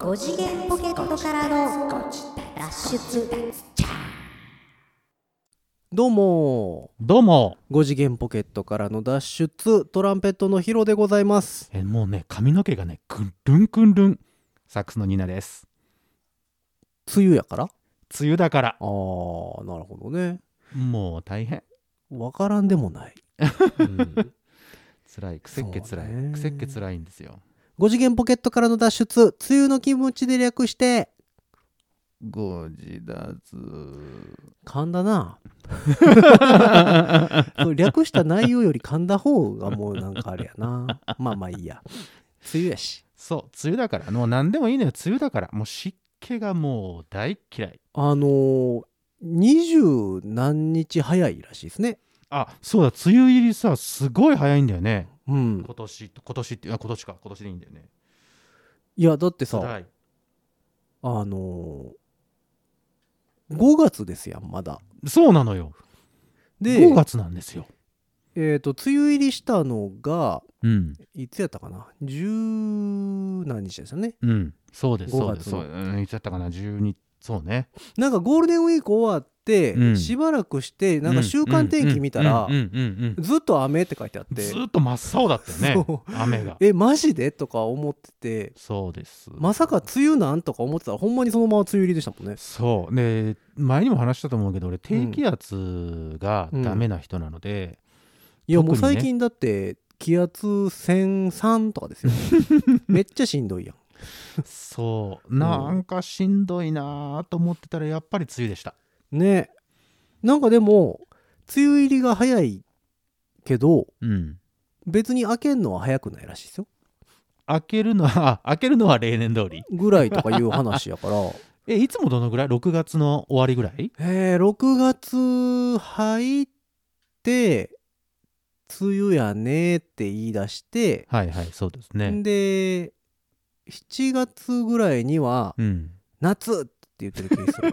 5次元ポケットからの脱出。どうも。どうも。5次元ポケットからの脱出トランペットのヒロでございます。えもうね髪の毛がねくんるんくんるん。サックスのニナです。梅雨やから？あ梅雨だから。あーなるほどね。もう大変。わからんでもない、うん、辛い。くせっけ辛そうね。いくせっけ辛いんですよ5次元ポケットからの脱出。梅雨の気持ちで略してご自立噛んだな 略した内容より噛んだ方がもうなんかあれやな。まあまあいいや。梅雨やし。そう梅雨だから。もう何でもいいのよ。梅雨だから。もう湿気がもう大嫌い。あのー、二十何日早いらしいですね。あそうだ。梅雨入りさすごい早いんだよねうん。今年今年ってあ今年か。今年でいいんだよね。いやだってさあのー、5月ですやんまだ。そうなのよ。で5月なんですよ。えっ、と梅雨入りしたのがうん。いつやったかな？十何日ですよね。うん。そうです5そうです。そううんいつやったかな？12そうね。なんかゴールデンウィーク終わって、うん。しばらくしてなんか週間天気見たら、うん。うん。うん。うん。ずっと雨って書いてあって。ずっと真っ青だったよね。そ雨が。えマジで？とか思ってて。そうです。まさか梅雨なんとか思ってたらほんまにそのまま梅雨入りでしたもんね。そう。で前にも話したと思うけど俺低気圧がダメな人なので、いやもう最近だって気圧1003とかですよ。めっちゃしんどいやん。そう。なんかしんどいなと思ってたらやっぱり梅雨でしたね。なんかでも梅雨入りが早いけどうん。別に開けんのは早くないらしいですよ。開けるのはあ開けるのは例年通り。ぐらいとかいう話やから。えいつもどのぐらい？6月の終わりぐらい？えー、6月入って梅雨やねって言い出して、はいはいそうですね。で7月ぐらいにはうん。夏って言ってる気がする、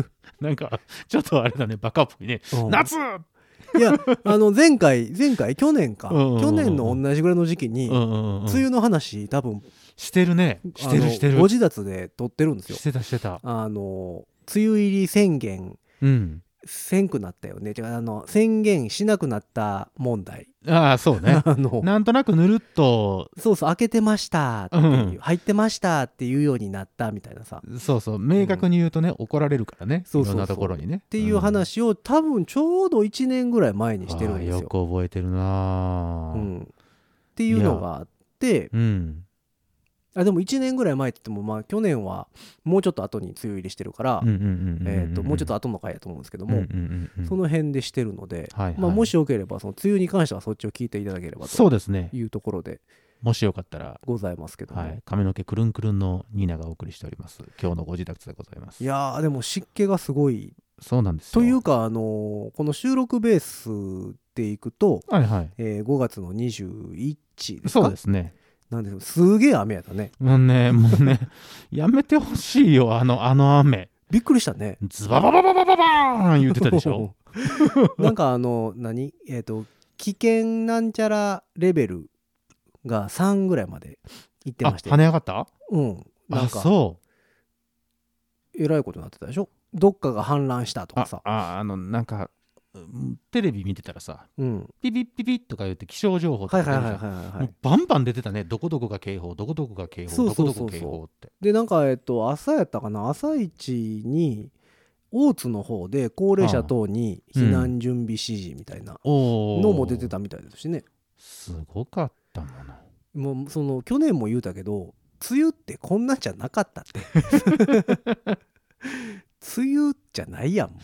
なんかちょっとあれだねバカっぽいね。うん。夏！いやあの前回前回？去年か、うんうんうんうん。去年の同じぐらいの時期に、うんうんうん梅雨の話多分してるね。してるしてる。ご自立で撮ってるんですよ。してたしてた。あの梅雨入り宣言うんせんくなったよね。違うあの宣言しなくなった問題。ああそうね。あのなんとなくぬるっと。そうそう開けてましたっていう、うん。入ってましたっていうようになったみたいなさ。っそうそう。明確に言うとね、怒られるからね。そうそうそう。いろんなところにね。っていう話を、多分ちょうど1年ぐらい前にしてるんですよ。よく覚えてるなぁうん、っていうのがあって。うんあでも1年ぐらい前って言ってもまあ去年はもうちょっと後に梅雨入りしてるから、えー、ともうちょっと後の回やと思うんですけども、その辺でしてるので、はいはいまあ、もしよければその梅雨に関してはそっちを聞いていただければとそうですね。いうところでもしよかったら。ございますけども、はい、髪の毛くるんくるんのニーナがお送りしております。今日のご自宅でございます。いやーでも湿気がすごい。そうなんですよ。というか、あのーこの収録ベースでいくと、はいはい。えー5月の21ですか？そうですねなんですすげえ雨やったね。もうねもうね やめてほしいよあのあの雨。びっくりしたね。ズバババババババーン言ってたでしょ？なんかあの何？えっ、と危険なんちゃらレベルが3ぐらいまで行ってあまして。跳ね上がった？うん。なんあかそう。えらいことになってたでしょ？どっかが氾濫したとかあさ。ああのなんかうんテレビ見てたらさうん。ピピッピピッとか言って気象情報とかバンバン出てたね。どこどこが警報どこどこが警報どこどこ警報って。でなんかえっと朝やったかな朝一に大津の方で高齢者等に避難準備指示みたいなのも出てたみたいですしね。すごかったもの。もうその去年も言うたけど梅雨ってこんなんじゃなかったって 梅雨じゃないやんも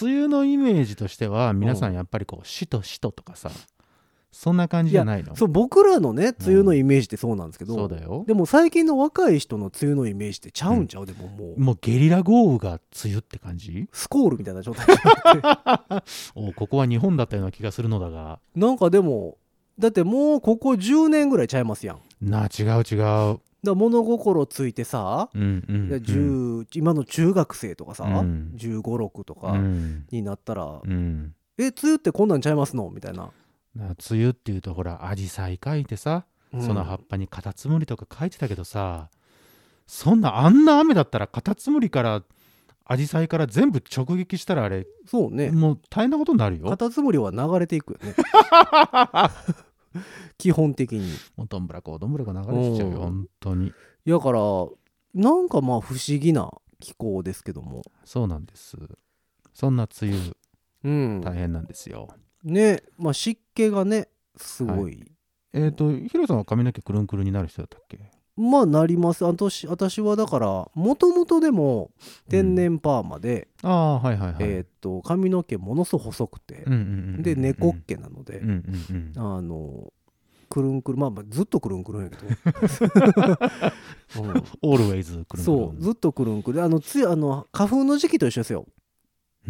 梅雨のイメージとしては皆さんやっぱりこうしとしととかさそんな感じじゃないの？うそう僕らのね梅雨のイメージってそうなんですけど、そうだよ。でも最近の若い人の梅雨のイメージってちゃうんちゃう、でももう。もうゲリラ豪雨が梅雨って感じ？スコールみたいな状態。おここは日本だったような気がするのだが。なんかでもだってもうここ10年ぐらいちゃいますやん。なあ違う違うら物心ついてさ、うんうんでうん。10今の中学生とかさ、うん。1 5 6とうかん。になったら、うん。え梅雨ってこんなんちゃいますのみたいな、梅雨っていうとほらアジサイ描いてさ、うん。その葉っぱにカタツムリとか描いてたけどさそんなあんな雨だったらカタツムリからアジサイから全部直撃したらあれそうね。もう大変なことになるよ。カタツムリは流れていくよね 基本的に。もうどんぶらこどんぶらこ流れてきちゃうようん。本当に。だからなんかまあ不思議な気候ですけども。そうなんです。そんな梅雨うん。大変なんですよ、ねまあ湿気がねすごい、えっ、とヒロさんは髪の毛くるんくるんになる人だったっけ？まあなります。私私はだからもともとでも天然パーマで、ああはいはいはい、えーっと髪の毛ものすごく細くてうんうんうんうんで猫っ毛なので、うんうんうん。あのくるんくるんまあまあずっとくるんくるんやけど、うん。オールウェイズくるん。そうずっとくるんくる。んあのついあの花粉の時期と一緒ですよ。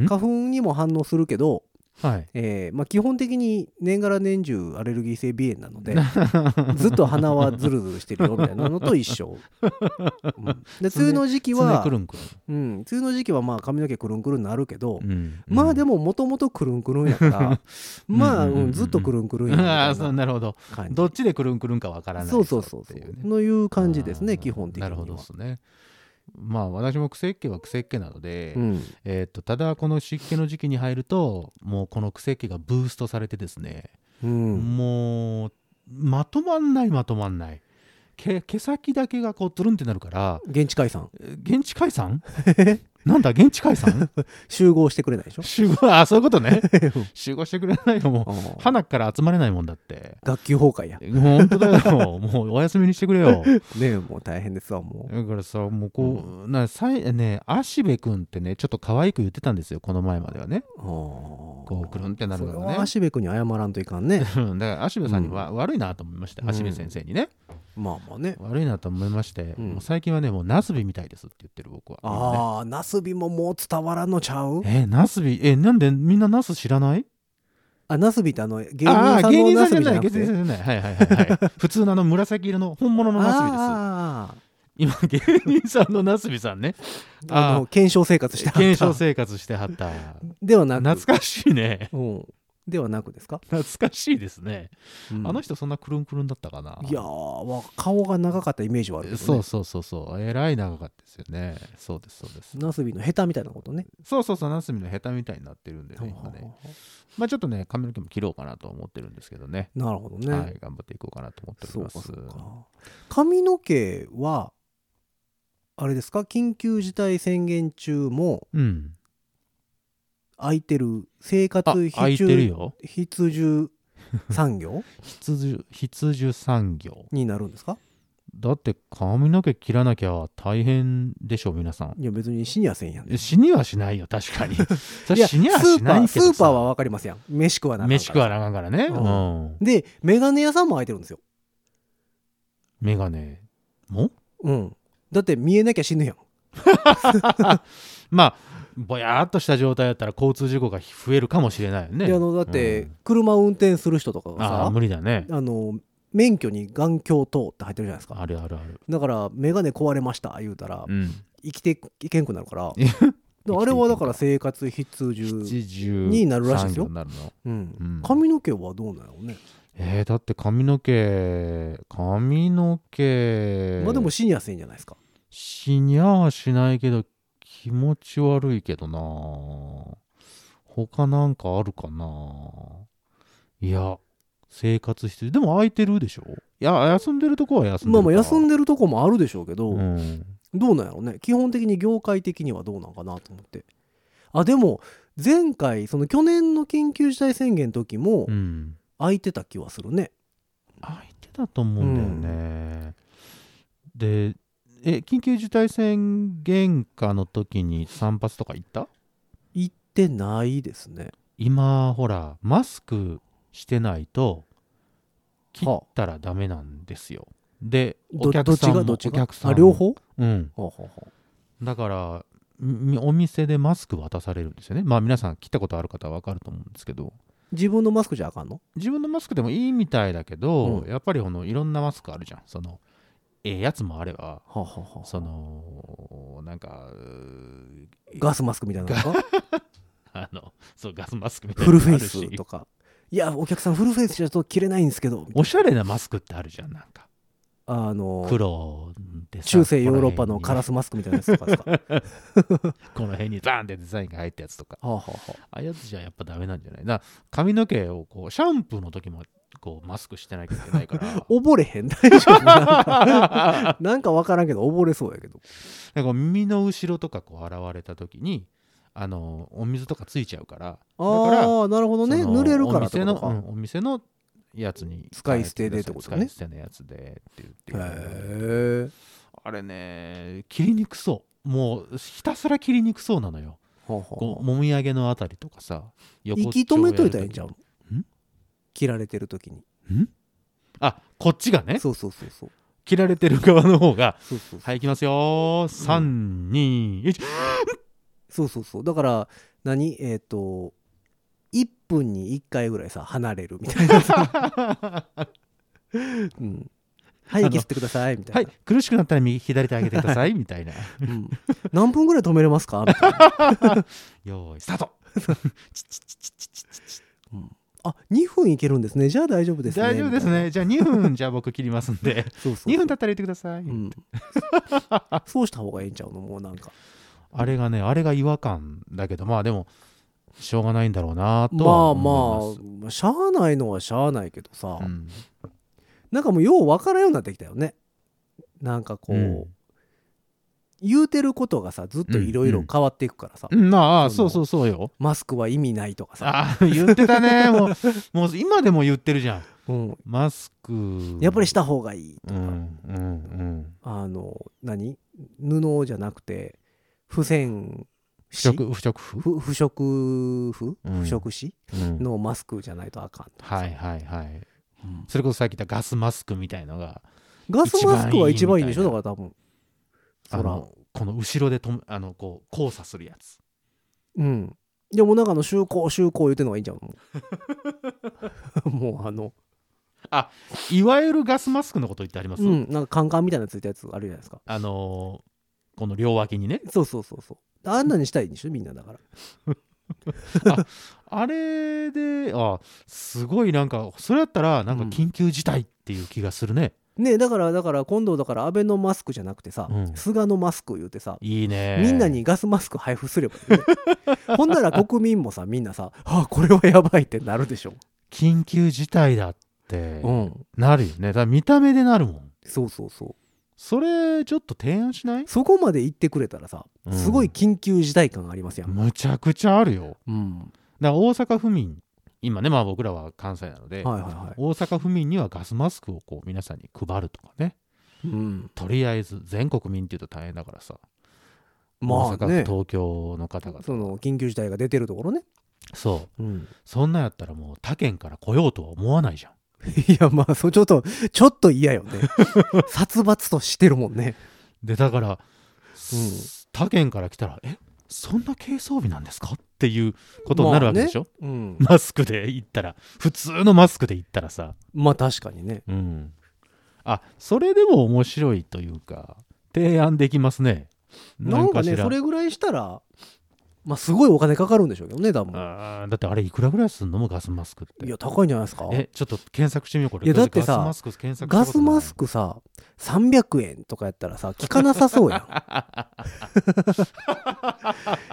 ん？花粉にも反応するけど、はい。えーまあ、基本的に年がら年中アレルギー性鼻炎なので ずっと鼻はズルズルしてるよみたいなのと一緒、うん。で梅雨の時期常はうん、梅雨の時期はまあ髪の毛くるんくるんなるけど、うん。まあでもももともとくるんくるんやからまあ、うんずっとくるんくるんやみあたあいそうななるほど。どっちでくるんくるんかわからないそうそうそうそう。ねのいう感じですね基本的には。なるほどですねまあ私も癖っ気は癖っ気なので、うん、えー、とただこの湿気の時期に入るともうこの癖っ気がブーストされてですね、うん、もうまとまんないまとまんない。毛毛先だけがこうトゥルンってなるから現地解散。え現地解散？なんだ現地解散？集合してくれないでしょ？集合 あそういうことね。集合してくれないよも花から集まれないもんだって。学級崩壊や。本当だよ。もう お休みにしてくれよ。ねえもう大変ですわもう。だからさもうこう、なさいね芦部君ってねちょっと可愛く言ってたんですよ。この前まではね。ここうくるんってなるのそれがねは芦部君に謝らんといかんね。うん。だから芦部さんには、悪いなと思いましてうん。芦部先生にね、まあまあね。悪いなと思いまして、うん。最近はねもうナスビみたいですって言ってる僕は、ああナスビももう伝わらんのちゃう？えナスビ？えなんでみんなナス知らない？あナスビってあの芸人さんのナスビじゃなくて？芸人さんじゃない。はいはいはいはい。普通のあの紫色の本物のナスビです。あ今芸人さんのナスビさんね。あの検証生活してはった。検証生活してはった。ではなく。懐かしいね。うんではなくですか、懐かしいですね、うん。あの人そんなくるんくるんだったかな？いや顔が長かったイメージはあるけど、ね、そうそうそうそう。えらい長かったですよね。そうですそうです。ナスビのヘタみたいなことね。そうそうそうナスビのヘタみたいになってるんでね今ね。まあちょっとね髪の毛も切ろうかなと思ってるんですけどね。なるほどね、はい頑張っていこうかなと思っておりそうます。かそうか髪の毛はあれですか緊急事態宣言中もうん空いてる生活あ必空いてるよ。必需産業？必需必需産業。になるんですか？だって髪の毛切らなきゃ大変でしょ皆さん。いや別に死にはせんやん。え死にはしないよ確かに。そいやれ死にはスーパーしないけどさ。スーパーは分かりますやん。飯食わなあかん飯食わなあかんからね。ううん。でメガネ屋さんも空いてるんですよ。メガネも？うん。だって見えなきゃ死ぬやん。まあぼやーっとした状態だったら交通事故が増えるかもしれないよね。であのだってうん。車運転する人とかがさああ無理だね。あの免許に眼鏡等って入ってるじゃないですか。あるあるある。だからメガネ壊れました言うたらうん。生きていけんくなるから。あれはだから生活必需、になるらしいですよなるの。うん。うん。髪の毛はどうなのね、えー、だって髪の毛髪の毛。まあでも死にやすいんじゃないですか。死にゃはしないけど気持ち悪いけどな。他なんかあるかな。いや生活必需でも空いてるでしょ？いや休んでるとこは休んでるまあまあ休んででるとこもあるでしょうけど、うん、どうなんやろうね。基本的に業界的にはどうなんかなと思って。あでも前回その去年の緊急事態宣言の時もうん、空いてた気はするね、空いてたと思うんだよね、でえ緊急事態宣言下の時に散髪とか行った？行ってないですね。今ほらマスクしてないと切ったらダメなんですよ、でどお客さんもどっちが？お客さん両方？うん。ほうほうほう。だからみお店でマスク渡されるんですよね。まあ皆さん切ったことある方は分かると思うんですけど。自分のマスクじゃあかんの？自分のマスクでもいいみたいだけど、うん。やっぱりこのいろんなマスクあるじゃん。そのええやつもあればはあはあはあそのなんかガスマスクみたいなの あのそうガスマスクみたいなフルフェイスとか。いやお客さんフルフェイスじゃと着れないんですけど。おしゃれなマスクってあるじゃんなんか。あの黒中世ヨーロッパのカラススマスクみたいなやつとかですかはこの辺にバーンってデザインが入ったやつとか。あはあはああいうやつじゃやっぱダメなんじゃない？な髪の毛をこうシャンプーの時もこうマスクしてなきゃいけないから。溺れへん。大丈夫。なんか 分からんけど溺れそうやけど。なんか耳の後ろとかこう現れた時にあのお水とかついちゃうから。ああなるほどね。濡れるからお店の、うんお店のやつに使い捨てでってことね。使い捨てのやつでって言ってへえあれね切りにくそう。もうひたすら切りにくそうなのよ。はあはこうあもみあげのあたりとかさ横っ息止めといたらいいんちゃんう？切られてる時に。あこっちがね？そうそうそうそう。切られてる側の方が。そうそうそう。はい行きますよ。321そうそうそう。だから何？えっ、と1分に1回ぐらいさ離れるみたいなさ、うん、はいあの息吸ってくださいみたはいいな、苦しくなったら右左手上げてくださいみたいな。うん、何分ぐらい止めれますかみたいな、よーいスタート。うん、あ2分いけるんですね。じゃあ大丈夫ですね。大丈夫ですね。じゃあ2分じゃあ僕切りますんで。そうそう2分経ったら言ってください、うん、そうした方がいいんちゃうの？もうなんか。あれがねあれが違和感だけどまあでもしょうがないんだろうなとまはあまあしゃあないのはしゃあないけどさ、うん。なんかもうよう分からんようになってきたよね。なんかこう、うん言うてることがさずっといろいろ変わっていくからさ、うんまあそのそうそうそうよ。マスクは意味ないとかさ、あ言ってたね。もうもう今でも言ってるじゃん。うん、マスク。やっぱりした方がいいとか、うんうんうん。あの何？布じゃなくて付箋不織不織布？不不織布、うん。不織紙？うん。のマスクじゃないとあかんとかさ。はいはいはい。うん。それこそさっき言ったガスマスクみたいのがガスマスクは一番いいでしょ？だから多分あのこの後ろでともあのこう交差するやつ。うん。でもなんかあの就航就航言うてんのがいいんちゃうの？もうあの。いわゆるガスマスクのこと言ってあります、うん。なんかカンカンみたいなのついたやつあるじゃないですか。あのーこの両脇にね。そうそうそうそう。あんなにしたいんでしょ？みんなだから。あれであすごいなんかそれやったらなんかうん緊急事態っていう気がするね、ねだからだから今度だから安倍のマスクじゃなくてさ、うん。菅のマスク言うてさいいね。みんなにガスマスク配布すればいいね ほんなら国民もさみんなさあこれはやばいってなるでしょ。緊急事態だってうん。なるよね。だから見た目でなるもん。そうそうそう。それちょっと提案しない？そこまで言ってくれたらさうん。すごい緊急事態感ありますやん、むちゃくちゃあるよ。うん、だから大阪府民今ねまあ僕らは関西なので、はいはいはい、大阪府民にはガスマスクをこう皆さんに配るとかね。うん、とりあえず全国民っていうと大変だからさ、まあね。東京の方々。その緊急事態が出てるところね、そう。うん、そんなんやったらもう他県から来ようとは思わないじゃん。いやまあそうちょっとちょっと嫌よね。殺伐としてるもんね。でだから、他県から来たらえそんな軽装備なんですか？っていうことになるわけでしょ、うん。マスクで行ったら。普通のマスクで行ったらさ。まあ確かにね。うん。あそれでも面白いというか提案できますね。なんかねそれぐらいしたらまあすごいお金かかるんでしょうけどね多分。あーだってあれいくらぐらいすんのもガスマスクって。いや高いんじゃないですか。えちょっと検索してみようこれ。いやだってさガスマスク検索ガスマスククさ300円とかやったらさ効かなさそうやん。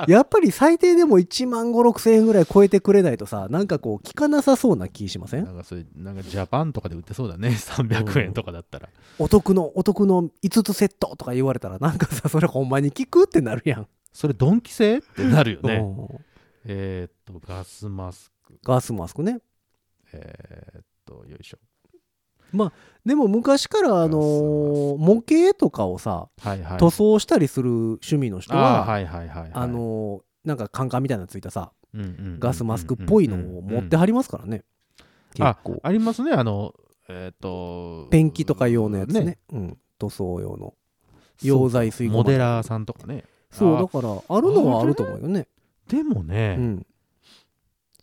やっぱり最低でも1万5 6千円ぐらい超えてくれないとさなんかこう効かなさそうな気しません？なんかそれなんかジャパンとかで売ってそうだね。300円とかだったら、お得のお得の5つセットとか言われたらなんかさそれほんまに効くってなるやん、それドンキ製ってなるよね。うん。えーっとガスマスク。ガスマスクね。えーっとよいしょ。でも昔からあのー模型とかをさはいはい。塗装したりする趣味の人はあーはいはいはいはい。あのーなんかカンカンみたいなのついたさうんうんうんうんガスマスクっぽいのを持ってはりますからね。結構。ありますね。あのえーっとペンキとか用のやつね。ね。うん、塗装用の。溶剤吸い込まモデラーさんとかね。あそうだからあるのはあると思うよね。でもね、うん。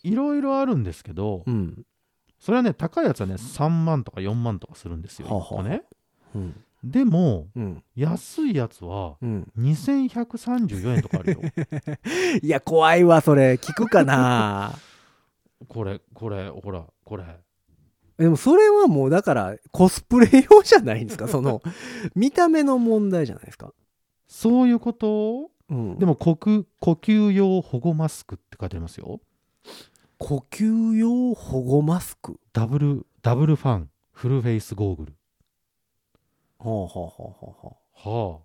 いろいろあるんですけど、うん。それはね高いやつはね3万とか4万とかするんですよ、はあはね。うん。でもうん。安いやつはうん。2134円とかあるよ。いや怖いわそれ。聞くかな？これこれほらこれ。でもそれはもうだからコスプレ用じゃないんですか？その見た目の問題じゃないですか？そういうこと？うん、でも呼吸呼吸用保護マスクって書いてありますよ。呼吸用保護マスク？ダブルダブルファン。フルフェイスゴーグル。はあはあはあはあはあ。はあ。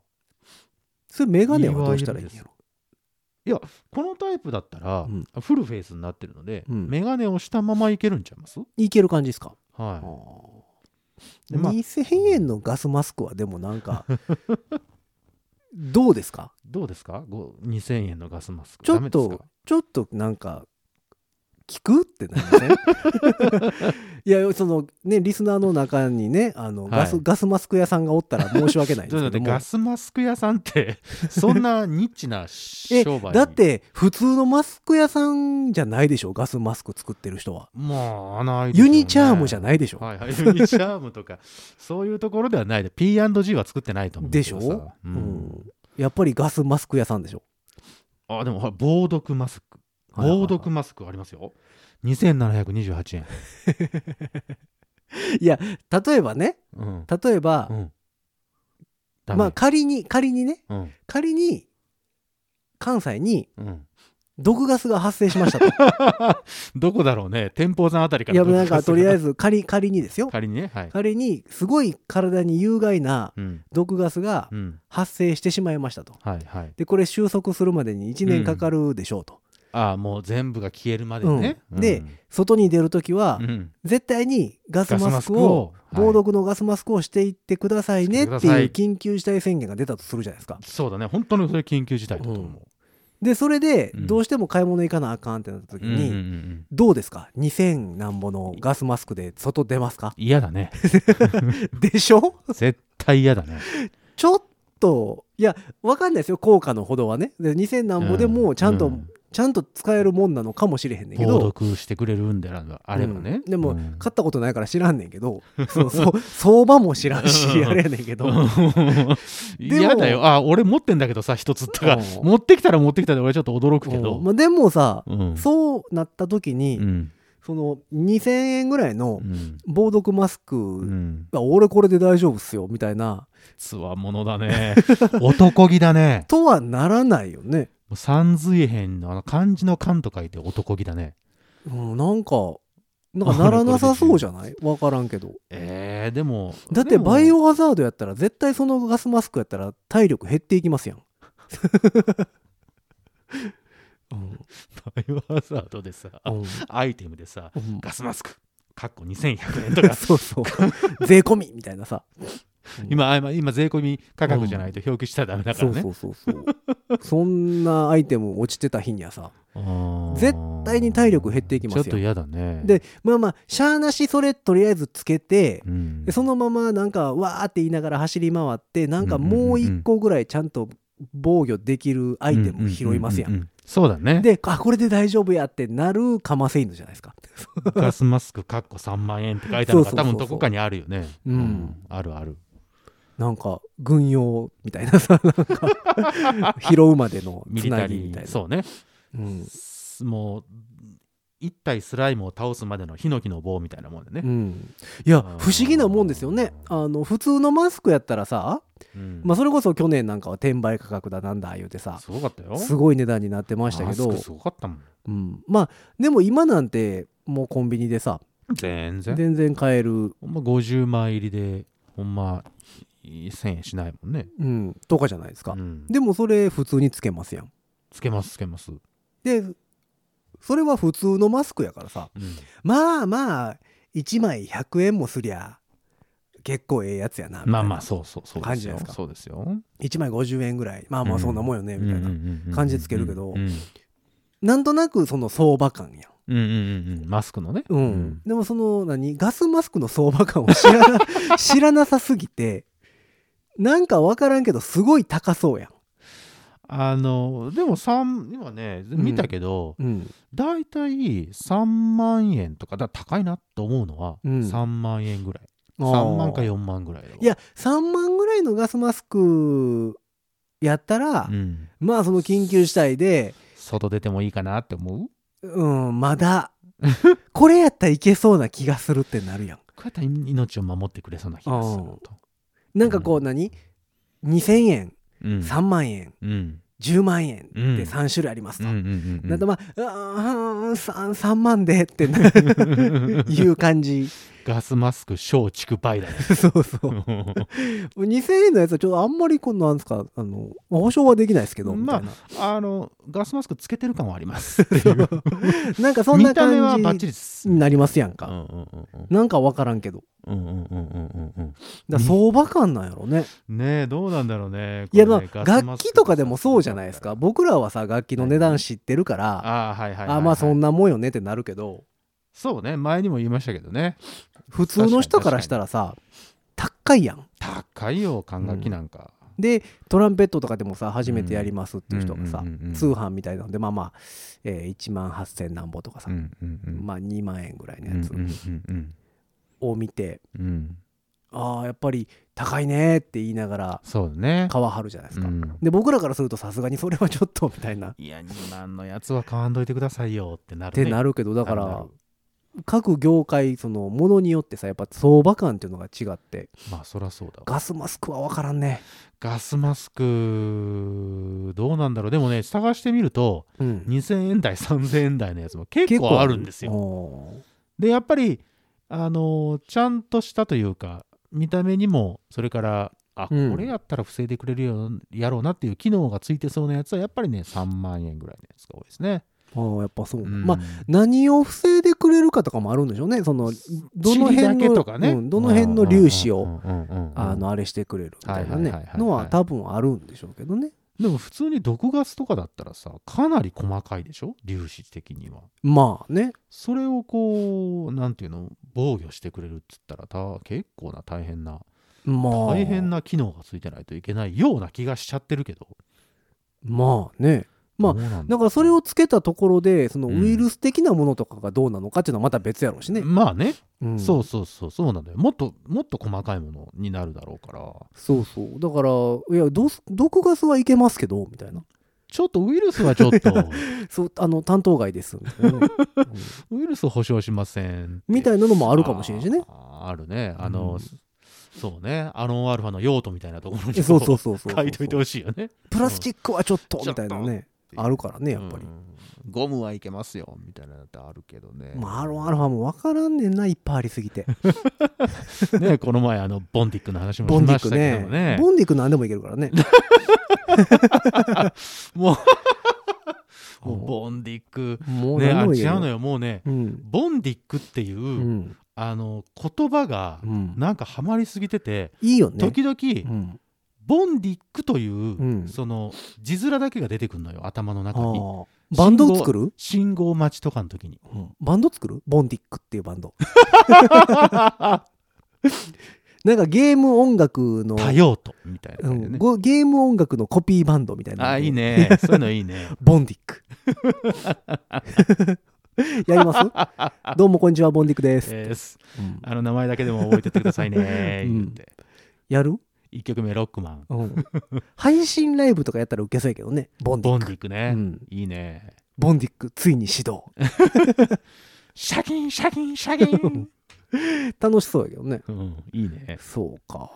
それメガネはどうしたらいいんやろ？このタイプだったら、うん。フルフェイスになってるので、うん。メガネをしたままいけるんちゃいます？いける感じですか、はあ。でまあ。2000円のガスマスクはでもなんかどうですか？いどうですか？ご2000円のガスマスク。ちょっとちょっとなんか聞く？ってなりません？いやそのねリスナーの中にねあの、ガスはい。ガスマスク屋さんがおったら申し訳ないですけども。ガスマスク屋さんって そんなニッチなえ商売に。だって普通のマスク屋さんじゃないでしょ？ガスマスク作ってる人は。まあ穴開いてユニチャームじゃないでしょ、はいはい、ユニチャームとか そういうところではない。で P&G は作ってないと思うけでしょ？どさ、ううんん、やっぱりガスマスク屋さんでしょ？あでもほら防毒マスク防毒マスクありますよ。2728円。いや例えばねうん。例えばう、ん。まあ仮に仮にねうん。仮に関西にうん。毒ガスが発生しましたと。どこだろうね。天保山あたりかいらやなんかとりあえずず仮仮にですよ。仮にね。はい。仮にすごい体に有害なうん。毒ガスがうん。発生してしまいましたと。はいはい。でこれ収束するまでに1年かかるでしょうと、ああもう全部が消えるまでね、うん。で外に出るときはうん。うん絶対にガスマスクをを防毒のガスマスクをしていってくださいねってい。いう緊急事態宣言が出たとするじゃないですか。そうだね。本当にそれ緊急事態だと思う、でそれでうん。どうしても買い物行かなあかんってなった時うんうんうんうにん。どうですか？2000何ぼのガスマスクで外出ますか？嫌だね。でしょ？絶対嫌だね。ちょっといやわかんないですよ。効果のほどはね。で2000何ぼでもちゃんと、うんちゃんと使えるもんなのかもしれへんねんけ防ど毒してくれるんであればね、うん。でも、うん。買ったことないから知らんねんけど。そうそう相場も知らんしあれやねんけど。嫌だよ。あ俺持ってんだけどさ一つったらうん。持ってきたら持ってきたで俺ちょっと驚くけど、うん。まあ、でもさ、うんそうなった時に、うん。その2000円ぐらいのうん。防毒マスク、うん。あ俺これで大丈夫っすよみたいな。つわものだね。男気だね。とはならないよね、三髄辺のあの漢字の漢と書いて男気だね。うん、なんかなんかならなさそうじゃない？わからんけど。えー、でもだってバイオハザードやったら絶対そのガスマスクやったら体力減っていきますやん、うん。バイオハザードでさ、うん。アイテムでさうん。ガスマスクかっこ2100円とか。そうそう。税込みみたいなさ今あ今今税込み価格じゃないと表記したらダメだからね、そうそうそうそう。そんなアイテム落ちてた日にはさ絶対に体力減っていきますよ。ちょっと嫌だね。でまあまあしゃあなしそれとりあえずつけてうん。でそのままなんかわーって言いながら走り回ってなんかもう一個ぐらいちゃんと防御できるアイテム拾いますやうんうううそうだね。であこれで大丈夫やってなるカマセイヌじゃないですか。ガスマスクかっこ3万円って書いてあるのが多分どこかにあるよね。うん。あるあるなんか軍用みたいなさなんか拾うまでのつなぎみたいな。ーそうね。うん。すもう一体スライムを倒すまでのヒノキの棒みたいなもんでね、うん、いや不思議なもんですよね。あの普通のマスクやったらさ、うん。まあ、それこそ去年なんかは転売価格だなんだ言うてさすごかったよ。すごい値段になってましたけど。すごかったもん。うん、まあでも今なんてもうコンビニでさ全然。全然買える、ほんま50枚入りでほんま1000円しないもんね、うん、とかじゃないですか、うん。でもそれ普通につけますやん。つけますつけます、でそれは普通のマスクやからさ。うん。まあまあ1枚100円もすりゃ結構ええやつやなみたいなまあまあそうそう感じじゃないですか？そうですよ。1枚50円ぐらいまあまあそんなもんよね、みたいな、な感じでつけるけどうん。なんとなくその相場感やん。うんうんうんうん。マスクのね。うん、でもその何？ガスマスクの相場感を知らな 知らなさすぎてなんか分からんけどすごい高そうやあのでも3今ね見たけど、ん、うん、だいたい3万円とかだ高いなと思うのはうん。3万円ぐらい、あー。3万か4万ぐらいいや3万ぐらいのガスマスクやったら、うん、まあその緊急事態で外出てもいいかなって思う？うんまだこれやったらいけそうな気がするってなるやん。こうやったら命を守ってくれそうな気がすると。なんかこう何？2000円うん。3万円うん。10万円ってうん。3種類ありますと、うんとまあうーん 3, 3万でってな いう感じガスマスク小畜梅だね。そうそう 2000円のやつはちょっとあんまりこんなんですかあの保証はできないですけどみたいな、あのガスマスクつけてる感はあります。なんかそんな見た目はバッ感じチリです。になりますやんか、うんうんうんなんか分からんけどうんうんうんうんうんうんだ相場感なんやろねうんねえどうなんだろうね。いやまあ楽器とかでもそうじゃないですか僕らはさ楽器の値段知ってるから。あまあそんなもんよねってなるけどそうね。前にも言いましたけどね。普通の人からしたらさ高いやん。高いよ管楽器なんか。でトランペットとかでもさ初めてやりますっていう人がさうんうんうんうん通販みたいなのでまあまあ、えー1万8000何ぼとかさ、うんうんうん。まあ2万円ぐらいのやつうんうんうんうん。を見て、うん。ああやっぱり高いねって言いながらそうだね。買わはるじゃないですか、うん。で僕らからするとさすがにそれはちょっとみたいな。っいや2万のやつは買わんといてくださいよってなるね。てなるけどだから各業界そのものによってさやっぱ相場感っていうのが違ってまあそりゃそうだわ。ガスマスクは分からんねガスマスクどうなんだろうでもね探してみるとうん2000円台3000円台のやつも結構あるんですよ。よでやっぱりあのーちゃんとしたというか見た目にもそれからあ、うんこれやったら防いでくれるよやろうなっていう機能がついてそうなやつはやっぱりね3万円ぐらいのやつが多いですね。ああやっぱそう、うん。まあ何を防いでくれるかとかもあるんでしょうね。そのどの辺のね、うんどの辺の粒子を、あのあれしてくれるみたいなねのは多分あるんでしょうけどね。でも普通に毒ガスとかだったらさかなり細かいでしょ？粒子的には。まあね。それをこうなんていうの？防御してくれるっつったらた結構な大変なまあ。大変な機能がついてないといけないような気がしちゃってるけど。まあねまあだからそれをつけたところでそのうん。ウイルス的なものとかがどうなのかっていうのはまた別やろうしね、まあね、うん。そうそうそう。そうなんだよ。もっともっと細かいものになるだろうから。そうそう。だからいやどうす毒ガスはいけますけどみたいな。ちょっとウイルスはちょっと。そうあの担当外です。ね、うんウイルス保証しませんみたいなのもあるかもしれんしね。あるね。あの、うん。そうね。アロンアルファの用途みたいなところにそうそうそうそう 書いといてほしいよね。プラスチックはちょっとうんみたいなねあるからねやっぱり、うん。ゴムはいけますよみたいなのってあるけどね。まあアロンアルファも分からんねんないっぱいありすぎて。ねこの前あのボンディックの話もボンディックしましたけどね。もね。ボンディック何でもいけるからね。も うもう。ボンディック。もうねあ違うのよ。もうねうん。ボンディックっていう、うん。あの言葉がうん。なんかハマりすぎてて、いいよね。時々、うんボンディックという、ん。その字面だけが出てくるのよ頭のあ中に。ー。バンド作る、信号待ちとかの時に。うん。バンド作る？ボンディックっていうバンド。なんかゲーム音楽の、多用途みたいなね、ん。ごゲーム音楽のコピーバンドみたいな。あいいね。そういうのいいね。ボンディック。やります？どうもこんにちはボンディックです、うん。あの名前だけでも覚えてってくださいね。うん。やる、1曲目ロックマンうん、配信ライブとかやったらウケそうやけどね。ボンディボンックディックね、うん。いいね。ボンディックついに始動。シャキンシャキンシャキン、楽しそうやけどね。うん、いいね。そうか。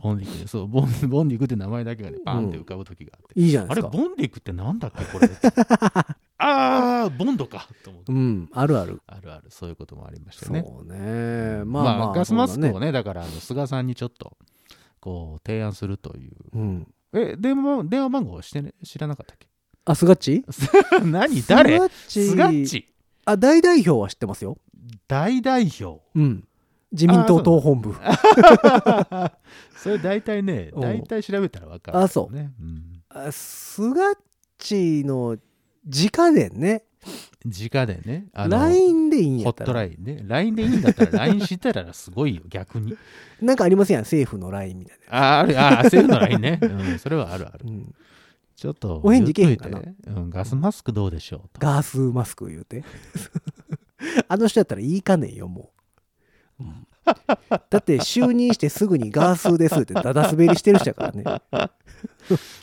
ボンディックね。そうボンボンディックって名前だけがねバンって浮かぶ時があって、いいじゃなあれいですか。ボンディックってなんだっけこれ ああボンドかと思って。うんあるある。あるある。そういうこともありましたそうね。ねままああまあ、ガスマスクそうだねをねだからあの菅さんにちょっとこう提案するという。うん。え電話電話番号して、ね、知らなかったっけ？あスガッチ？何？誰？ススガッチ。ガッチ。あ大代表は知ってますよ。大代表。うん。自民党党本部。それ大体ねうん。大体調べたら分かる、あそう。ね、うん、あスガッチの直でね直でね LINE でいいんホッやったら。トラインね。LINE でいいんだったら LINE してたらすごいよ逆に。なんかありますやん政府の LINE みたいああるああそういうの LINE ね、うん、それはあるある。な、うん、ちょっとお返事けえへんかな。言っといて。うん、ガスマスクどうでしょうと。ガスマスク言うて。あの人やったらいいかねんよもう、うん だって就任してすぐにガスですってダダ滑りしてる人やからね。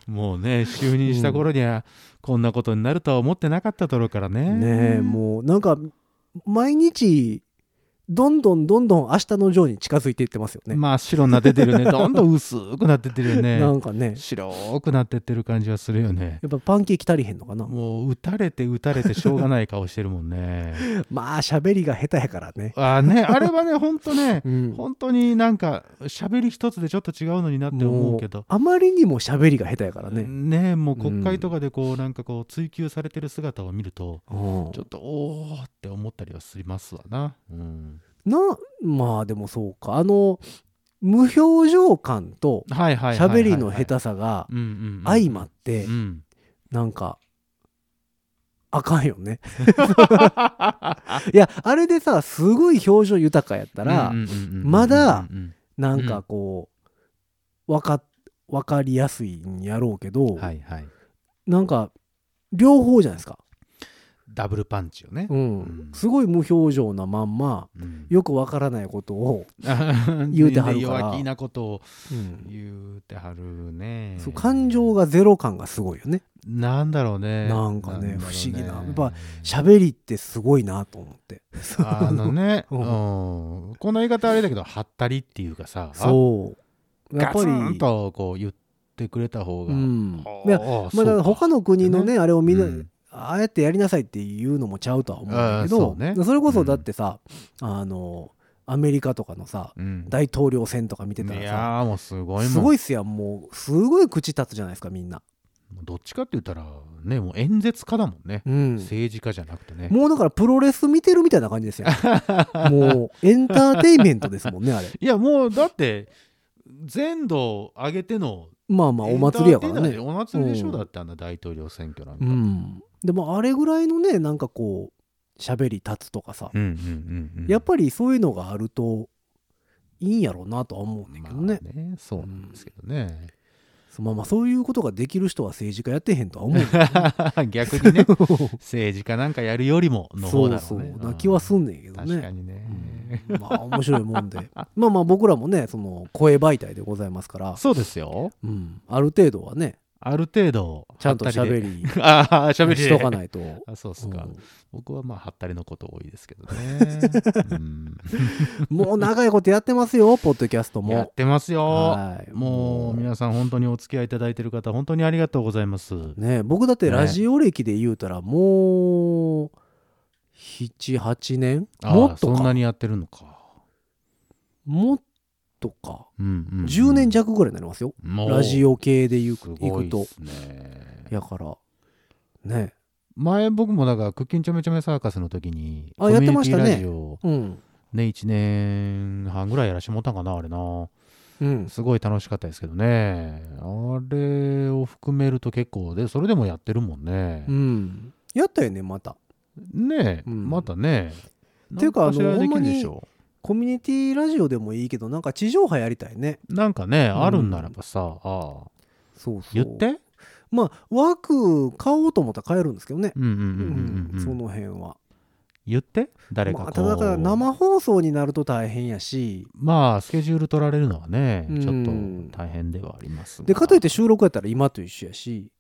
もうね就任した頃にはこんなことになるとは思ってなかっただろうからね。ねえもうなんか毎日どんどんどんどん明日のジョーに近づいていってますよね。真っ白になってってるね。どんどん薄くなってってるよね。なんかね。白くなってってる感じはするよね。やっぱパンケーキ足りへんのかな。もう打たれて打たれてしょうがない顔してるもんね。まあ喋りが下手やからね。あーねあれはねほんとね うん。本当になんか喋り一つでちょっと違うのになって思うけど。あまりにも喋りが下手やからね。ねもう国会とかでこうなんかこう追及されてる姿を見るとうん。ちょっとおーって思ったりはしますわな。うん、なまあでもそうか。あの無表情感と喋りの下手さが相まってうん、なんかあかんよね。いやあれでさすごい表情豊かやったらまだうんなんかこうわかわかりやすいんやろうけどなんか両方じゃないですか。ダブルパンチよねう。うんんすごい無表情なまんまうんよくわからないことを、言言うてはるから弱気なことをうん言うてはるね。そう感情がゼロ感がすごいよね。なんだろうね。なんかねだろう不思議なやっぱ喋りってすごいなと思って。あのね、う うんん、この言い方あれだけど、はったりっていうかさ、そう。やっぱガツンり、とこう言ってくれた方が、うん。あいやまあ、他の国のね、あれをみんな、うんああやってやりなさいっていうのもちゃうとは思うんだけど、ねそれこそだってさ、あの、アメリカとかのさ、うん大統領選とか見てたらさ、ーもうすごいすごいっすやん、もう、すごい口立つじゃないですか、みんな。どっちかって言ったらねもう演説家だもんね、うん。政治家じゃなくてねもうだからプロレス見てるみたいな感じですよ。もうエンターテインメントですもんね、あれ。いやもうだって全土上げてのまあまあお祭りやからね。お祭りでしょ、うんだってあの大統領選挙なんか、ううんん。でもあれぐらいのね、なんかこう、喋り立つとかさ、うんうんうんやっぱりそういうのがあるといいんやろうなとは思うんだけどね。まあねそうなんですけどね、そうまあまあそういうことができる人は政治家やってへんとは思う。逆にね 政治家なんかやるよりものそう方だろね。そううな気はすんねんけど確かね。にね、うん。まあ面白いもんで。まあまあ僕らもねその声媒体でございますから、そうですよ。うん、ある程度はねある程度ちゃんと喋り。ああ喋り。でしとかないと、あそうっすか、うん。僕はまあはったりのこと多いですけどね、うん。もう長いことやってますよポッドキャストも。やってますよ。はい。もう皆さん本当にお付き合いいただいてる方本当にありがとうございます。ね僕だってラジオ歴で言うたらもう78年？あもっとか。そんなにやってるのか。もっとかうんうんうん。10年弱ぐらいになりますよ、ラジオ系で行すく行くとやからね。前僕もだからクッキンちょめちょめサーカスの時にあやってましたね。うん。ね1年半ぐらいやらしてもらったんかなあれな。うん。すごい楽しかったですけどね。あれを含めると結構でそれでもやってるもんね。う、ん。やったよねまた。ねえ、うん。またね。ていうかあのでしょコミュニティラジオでもいいけどなんか地上波やりたいね。なんかね、ん。あるんならばさああ。そうそう。言って。まあ枠買おうと思ったら買えるんですけどね。その辺は。言って？誰かこう、まあ、ただだから生放送になると大変やし。まあスケジュール取られるのはね、うん。ちょっと大変ではありますが。でかといって収録やったら今と一緒やし。うん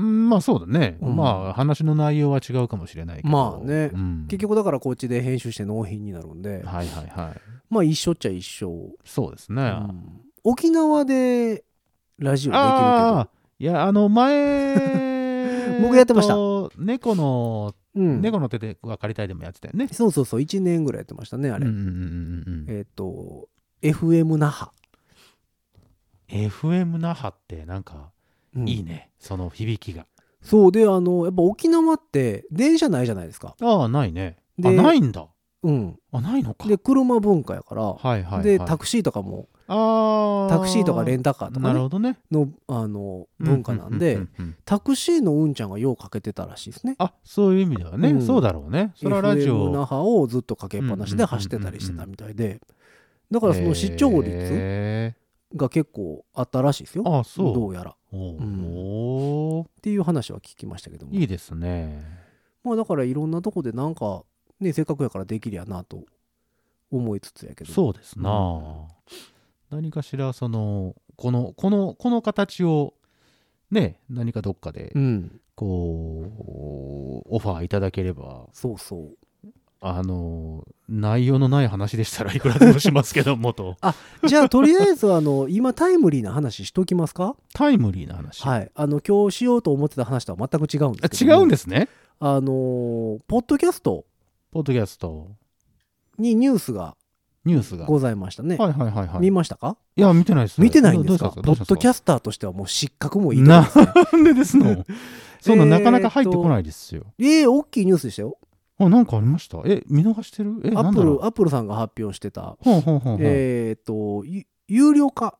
まあそうだね、うん。まあ話の内容は違うかもしれないけど。まあね。うん。結局だからこっちで編集して納品になるんで。はいはいはい。まあ一緒っちゃ一緒、そうですね、うん。沖縄でラジオできるけああいやあの前 僕やってました。猫の、ど、うん、猫の手で分かりたいでもやってたよね。そうそうそう。1年ぐらいやってましたねあれ、うんうんうんえっ、と FM 那覇、FM 那覇ってなんかうん。いいね、その響きが。そうであのやっぱ沖縄って電車ないじゃないですか。ああないね。あでないんだ。うん。あないのか。で車文化やから、はいはい、はい、でタクシーとかもあタクシーとかレンンタカーとか、ね、なるほどね。のあの文化なんで、タクシーのうんちゃんがようかけてたらしいですね。あそういう意味ではね、うん。そうだろうね。それはラジ FM 那オ覇をずっとかけっぱなしで走ってたりしてたみたいで。だからその視聴率へが結構あったらしいですよ。ーあそう。どうやら。うん。おーていう話は聞きましたけども。いいですね。まあだからいろんなとこでなんかねせっかくやからできりゃなと思いつつやけど。そうですな、何かしらそのこのこのこの形をね何かどっかでうん。こうオファーいただければ。そうそうあの内容のない話でしたらいくらでもしますけどもと。じゃあとりあえずあの今タイムリーな話しときますか？タイムリーな話、はい。あの今日しようと思ってた話とは全く違うんであすけど違うんですね？あのーポッドキャスト。ポッドキャスト。にニュースがニュースが。ございましたね、はいはいはいはい。見ましたか？いや見てないです。見てないんですか？ポッドキャススターとしてはもう失格もいいなんでですの？そんなえーなかなか入ってこないですよ、ええ大きいニュースでしたよあなんかありました？え見逃してる？えアップルアップルさんが発表してた。ほうほうほうえっ、とゆ有料化。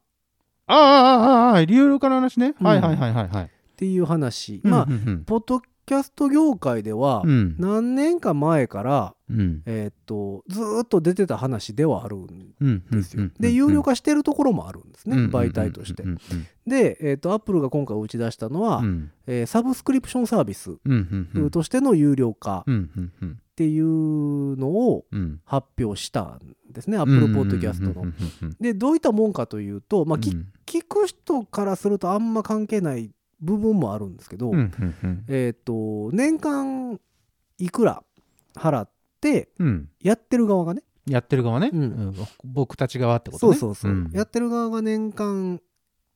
ああああああ有料化の話ね、うん。はいはいはいはいはい。っていう話、まあうんうん。ポッドキャスト業界ではうん。何年か前から、うん。えっ、とずーっと出てた話ではあるんうんですよ、うん。で有料化してるところもあるんですね、うん媒体として、で、えー、とアップルが今回打ち出したのは、うん。えーサブスクリプションサービスとしての有料化っていうのをうん。発表したんですね、アップルポッドキャストの。でどういったもんかというと、まあ、聞く人からするとあんま関係ない部分もあるんですけど、えっ、と年間いくら払ってうん。やってる側がね。やってる側ね、うん。うん。僕たち側ってことそうねそうそう、ん。やってる側が年間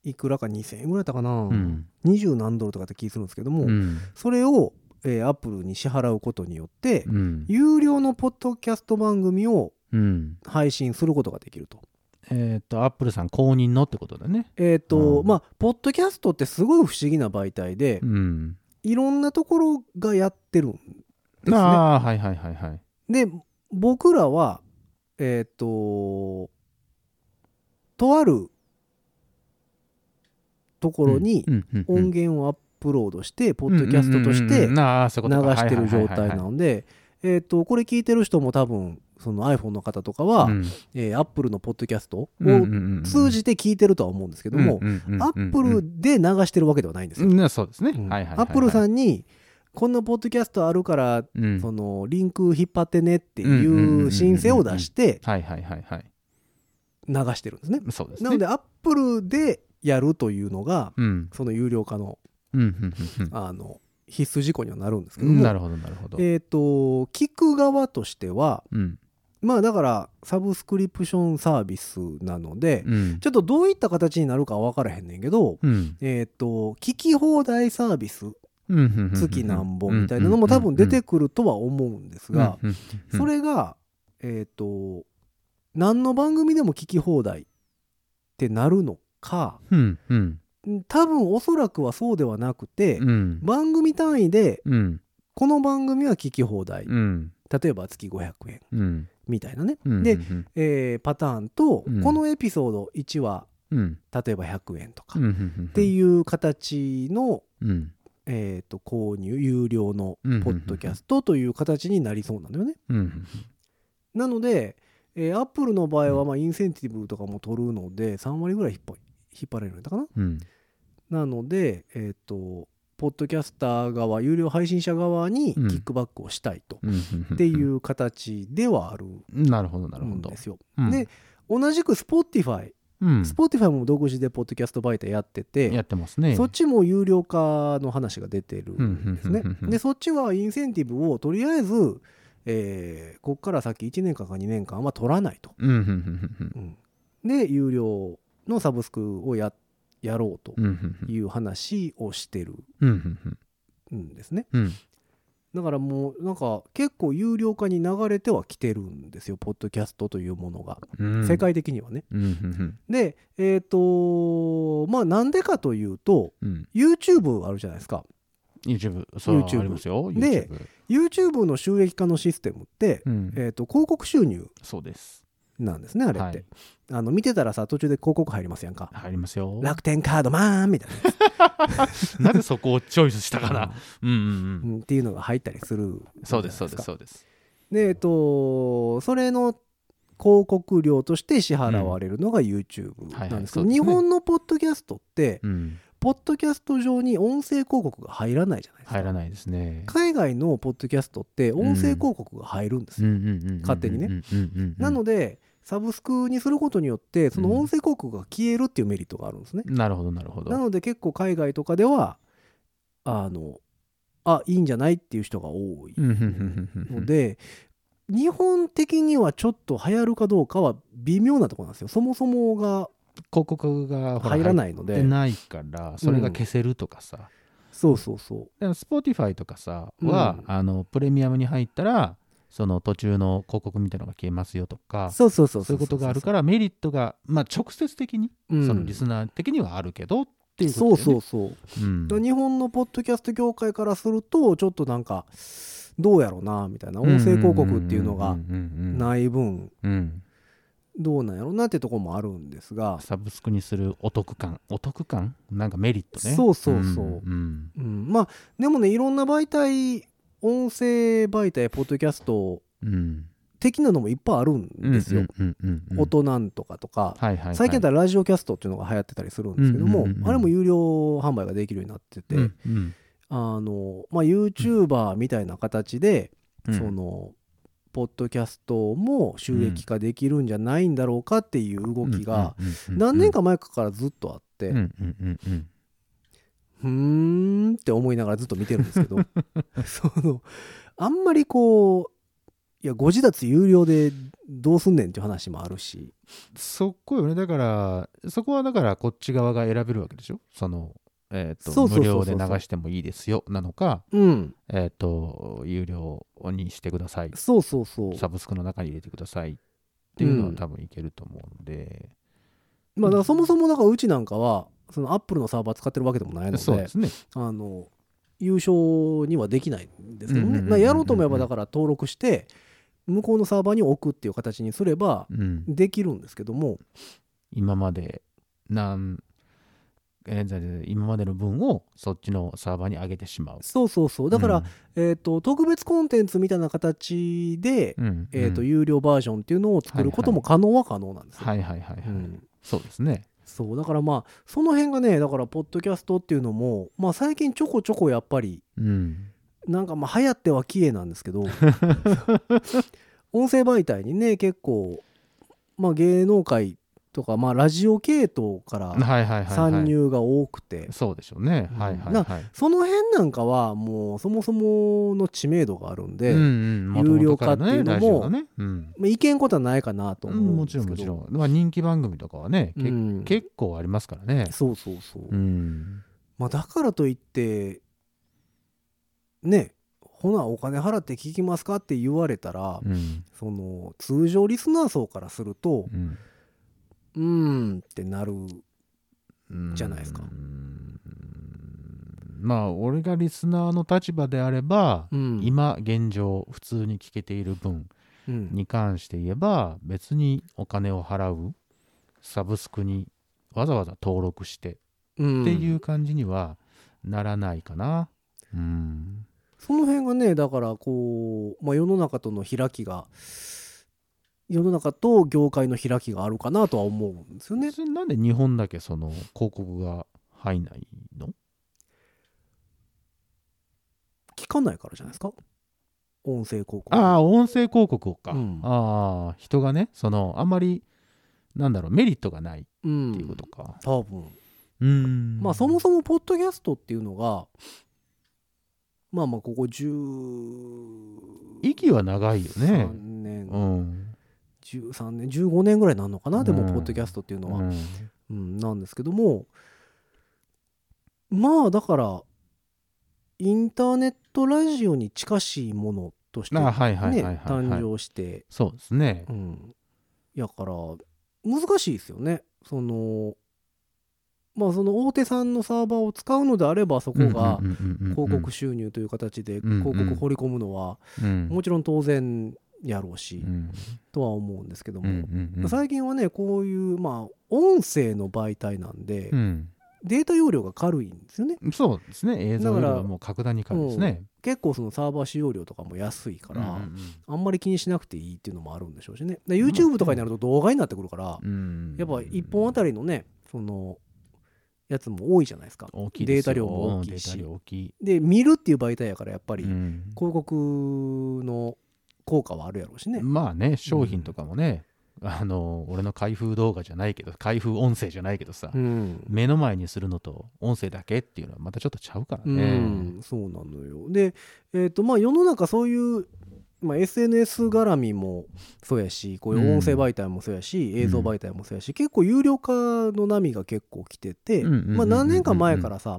いくらか2000円ぐらいだったかな、うん。20何ドルとかって気するんですけども、うん。それを、えー、アップルに支払うことによって、うん。有料のポッドキャスト番組をうん。配信することができると。えっとアップルさん公認のってことだね。えっ、と、うん。まあポッドキャストってすごい不思議な媒体で、うん。いろんなところがやってるんですね。ああはいはいはいはいで僕らはえっ、ととあるところに音源をアップロードして、ポッドキャストとして流してる状態なので、えっ、とこれ聞いてる人も多分その iPhone の方とかは、うん。えー、Apple のポッドキャストを通じて聞いてるとは思うんですけども、うんうんうんうんアップルで流してるわけではないんですよ。うんそうですね、うん。はいはいはいはい。アップルさんにこんなポッドキャストあるから、うん。そのリンク引っ張ってねっていう申請を出してはいはいはいはい。流してるんですね。そうですね。なのでアップルでやるというのがうん。その有料化のうんうんうんあの必須事項にはなるんですけども、うんなるほどなるほど。えっ、と聞く側としてはうん。まあだからサブスクリプションサービスなので、うん。ちょっとどういった形になるかは分からへんねんけど、うん。えっ、と聞き放題サービス月なんぼみたいなのも多分出てくるとは思うんですが、それがえっ、と何の番組でも聞き放題ってなるのかうんうん。多分おそらくはそうではなくて、うん。番組単位でうん。この番組は聞き放題、うん。例えば月500円うん。みたいなね、うんでうん。えーパターンと、うん。このエピソード1話うん。例えば100円とか、うんっうんていう形の、うんえー、と購入有料のうんポッドキャストという形になりそうなのよね。うんなので、えー、アップルの場合はまあインセンティブとかも取るので3割ぐらい引っ張引っ張られるんだかな。うん。なので、えっ、と、ポッドキャスター側、有料配信者側にキうん。ックバックをしたいと、うんっていう形ではあるなるほどなるほど。んですよ。うん。で、同じく Spotify、うん Spotify も独自でポッドキャスト媒体やってて、やってますね。そっちも有料化の話が出てるんですね。で、そっちはインセンティブをとりあえず、えーこっから先1年間か2年間は取らないと。で、有料のサブスクをややろうという話をしてるうんですね。うんだからもうなんか結構有料化に流れてはきてるんですよ、ポッドキャストというものが。うん。世界的にはね。で、えっ、とまあなんでかというと、うん。YouTube あるじゃないですか。YouTube そう YouTube ありますよ。で YouTube の収益化のシステムって、うん。えっ、と広告収入そうですなんですね、あれって。はいあの見てたらさ、途中で広告入りますやんか。入りますよ楽天カードマンみたいなぜ そこをチョイスしたかなな。うんうんううんんっていうのが入ったりする。そうですそうですそうですで、えっと、それの広告料として支払われるのが YouTube なんですけど、日本のポッドキャストって、うんポッドキャスト上に音声広告が入らないじゃないですか。入らないですね海外のポッドキャストって音声広告が入るんですよ。勝勝手にねねなので、サブスクにすることによって、その音声広告が消えるっていうメリットがあるんですね。なるほどなるほど。なので結構海外とかでは、あの、あ、いいんじゃないっていう人が多いうんうんうんうんうんので、日本的にはちょっと流行るかどうかは微妙なところなんですよ。そもそもが広告が入らないのでないからそれが消せるとかさ、そうそうそう。でも Spotify とかさは、うん。あのプレミアムに入ったらその途中の広告みたいなのが消えますよとかそうそうそうそういうことがあるからメリットが、まあ、直接的に、うん。そのリスナー的にはあるけどっていうそうことだよね。そうそうう。ん。日本のポッドキャスト業界からするとちょっとなんかどうやろうなみたいな音声広告っていうのがい、ない分うん。どうなんやろうなってところもあるんですが、サブスクにするお得感。お得感？なんかメリットね。そうそうそうんうん。うん、まあでもねいろんな媒体音声媒体ポッドキャストうん的なのもいっぱいあるんですよ、音なんとかとか、はいはいはい。最近だったらラジオキャストっていうのが流行ってたりするんですけども、うんうんうんうん。あれも有料販売ができるようになってて、うんうん。あのまあ YouTuber みたいな形で、うん。そのポッドキャストも収益化できるんじゃないんだろうかっていう動きが何年か前からずっとあって、うんうんうんうんふーんって思いながらずっと見てるんですけど。そのあんまりこういやご自立有料でどうすんねんっていう話もあるし。そこよね。だからそこはだからこっち側が選べるわけでしょ？そのえと無料で流してもいいですよなのかうん。えっ、と有料にしてください。そうそうそう。サブスクの中に入れてください。っていうのうんは多分いけると思うんで、まあだからそもそもだからうちなんかはそのアップルのサーバー使ってるわけでもないのでそうですね。あの優勝にはできないんですけどうんうんうんうんねまあやろうと思えばだから登録して向こうのサーバーに置くっていう形にすればうん。できるんですけども。今までなん現在で今までの分をそっちのサーバーに上げてしまう。そうそうそう。だから、えー、と特別コンテンツみたいな形で、うん、うんえー、とうん。有料バージョンっていうのを作ることも可能は可能なんですよ。はいはいはいはい、うん。そうですねそうだからまあその辺がねだからポッドキャストっていうのも、まあ、最近ちょこちょこやっぱりうん。なんかまあ流行っては消えなんですけど 音声媒体にね結構、まあ、芸能界とか、まあ、ラジオ系統からはいはいはい、はい、参入が多くて、そうでしょうね、うん。はいはいなはい。その辺なんかはもうそもそもの知名度があるんで、うんうん。有料化っていうのもね。うん。まあ、いけんことはないかなと思う。んうんもちですけど、ろん。もちろん、まあ、人気番組とかはね、けうん。結構ありますからね。そうそうそう、うん。まあ、だからといってねほなお金払って聞きますかって言われたら、うん。その通常リスナー層からするとうんうーんってなるうん。じゃないですか。うんまあ俺がリスナーの立場であれば、うん。今現状普通に聞けている分うん。に関して言えば別にお金を払うサブスクにわざわざ登録してうん。っていう感じにはならないかな。うん。その辺がねだからこう、まあ、世の中との開きが世の中と業界の開きがあるかなとは思うんですよね。なんで日本だけその広告が入んないの？聞かないからじゃないですか？音声広告ああ、音声広告をか。うんああ、人がね、その、あんまり、なんだろう、メリットがないっうんていうことか。多分うん。まあそもそもポッドキャストっていうのがまあまあここ13息は長いよね。年、うん。13年15年ぐらいになるのかな、でもうんポッドキャストっていうのは、うん。うんなんですけどもまあだからインターネットラジオに近しいものとして、ね、誕生して、そうですね。う。ん、やから難しいですよね。そのまあその大手さんのサーバーを使うのであればそこが広告収入という形で広告掘り込むのはうん。もちろん当然やろうし、うん。とは思うんですけども、最近はねこういうまあ音声の媒体なんで、うん。データ容量が軽いんですよね。そうですね。映像よりもう格段に軽いですね。結構そのサーバー使用量とかも安いから、あんまり気にしなくていいっていうのもあるんでしょうしね。で YouTube とかになると動画になってくるから、うん。やっぱ1本あたりのねそのやつも多いじゃないですか。データ量も大きいし。で見るっていう媒体やからやっぱりうん。広告の効果はあるやろうしね、まあね、商品とかもね、あの、俺の開封動画じゃないけど、開封音声じゃないけどさ、うん。目の前にするのと音声だけっていうのはまたちょっとちゃうからうね。ん、そうなのよ。でえっ、とまあ世の中そういうまあ、SNS 絡みもそうやしこういう音声媒体もそうやし、映像媒体もそうやし結構有料化の波が結構来てて、うんうんうんうんまあ、何年か前からさ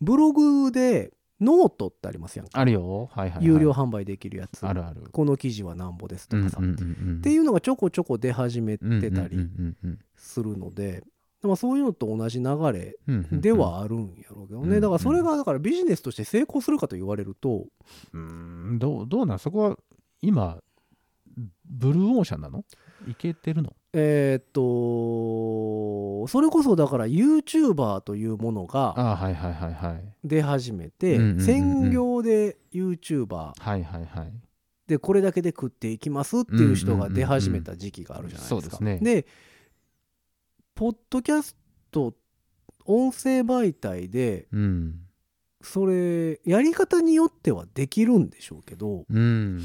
ブログでノートってありますやんか。あるよ。はいはい、はい、有料販売できるやつ。あるある。この記事はなんぼですとかさ、うんうんうんうん、っていうのがちょこちょこ出始めてたりうんうんうんうんするので、まあ、そういうのと同じ流れうんうんではあるんやろうけどね、うんだからそれがだからビジネスとして成功するかと言われると。うんどうどうなん？そこは今ブルーオーシャンなの？いけてるの？えーっとそれこそだから YouTuber というものがああはいはいはいはい。出始めて専業で YouTuber はいはいはい。でこれだけで食っていきますっていう人が出始めた時期があるじゃないですか。ですね。でポッドキャスト音声媒体でうん。それやり方によってはできるんでしょうけど。うん、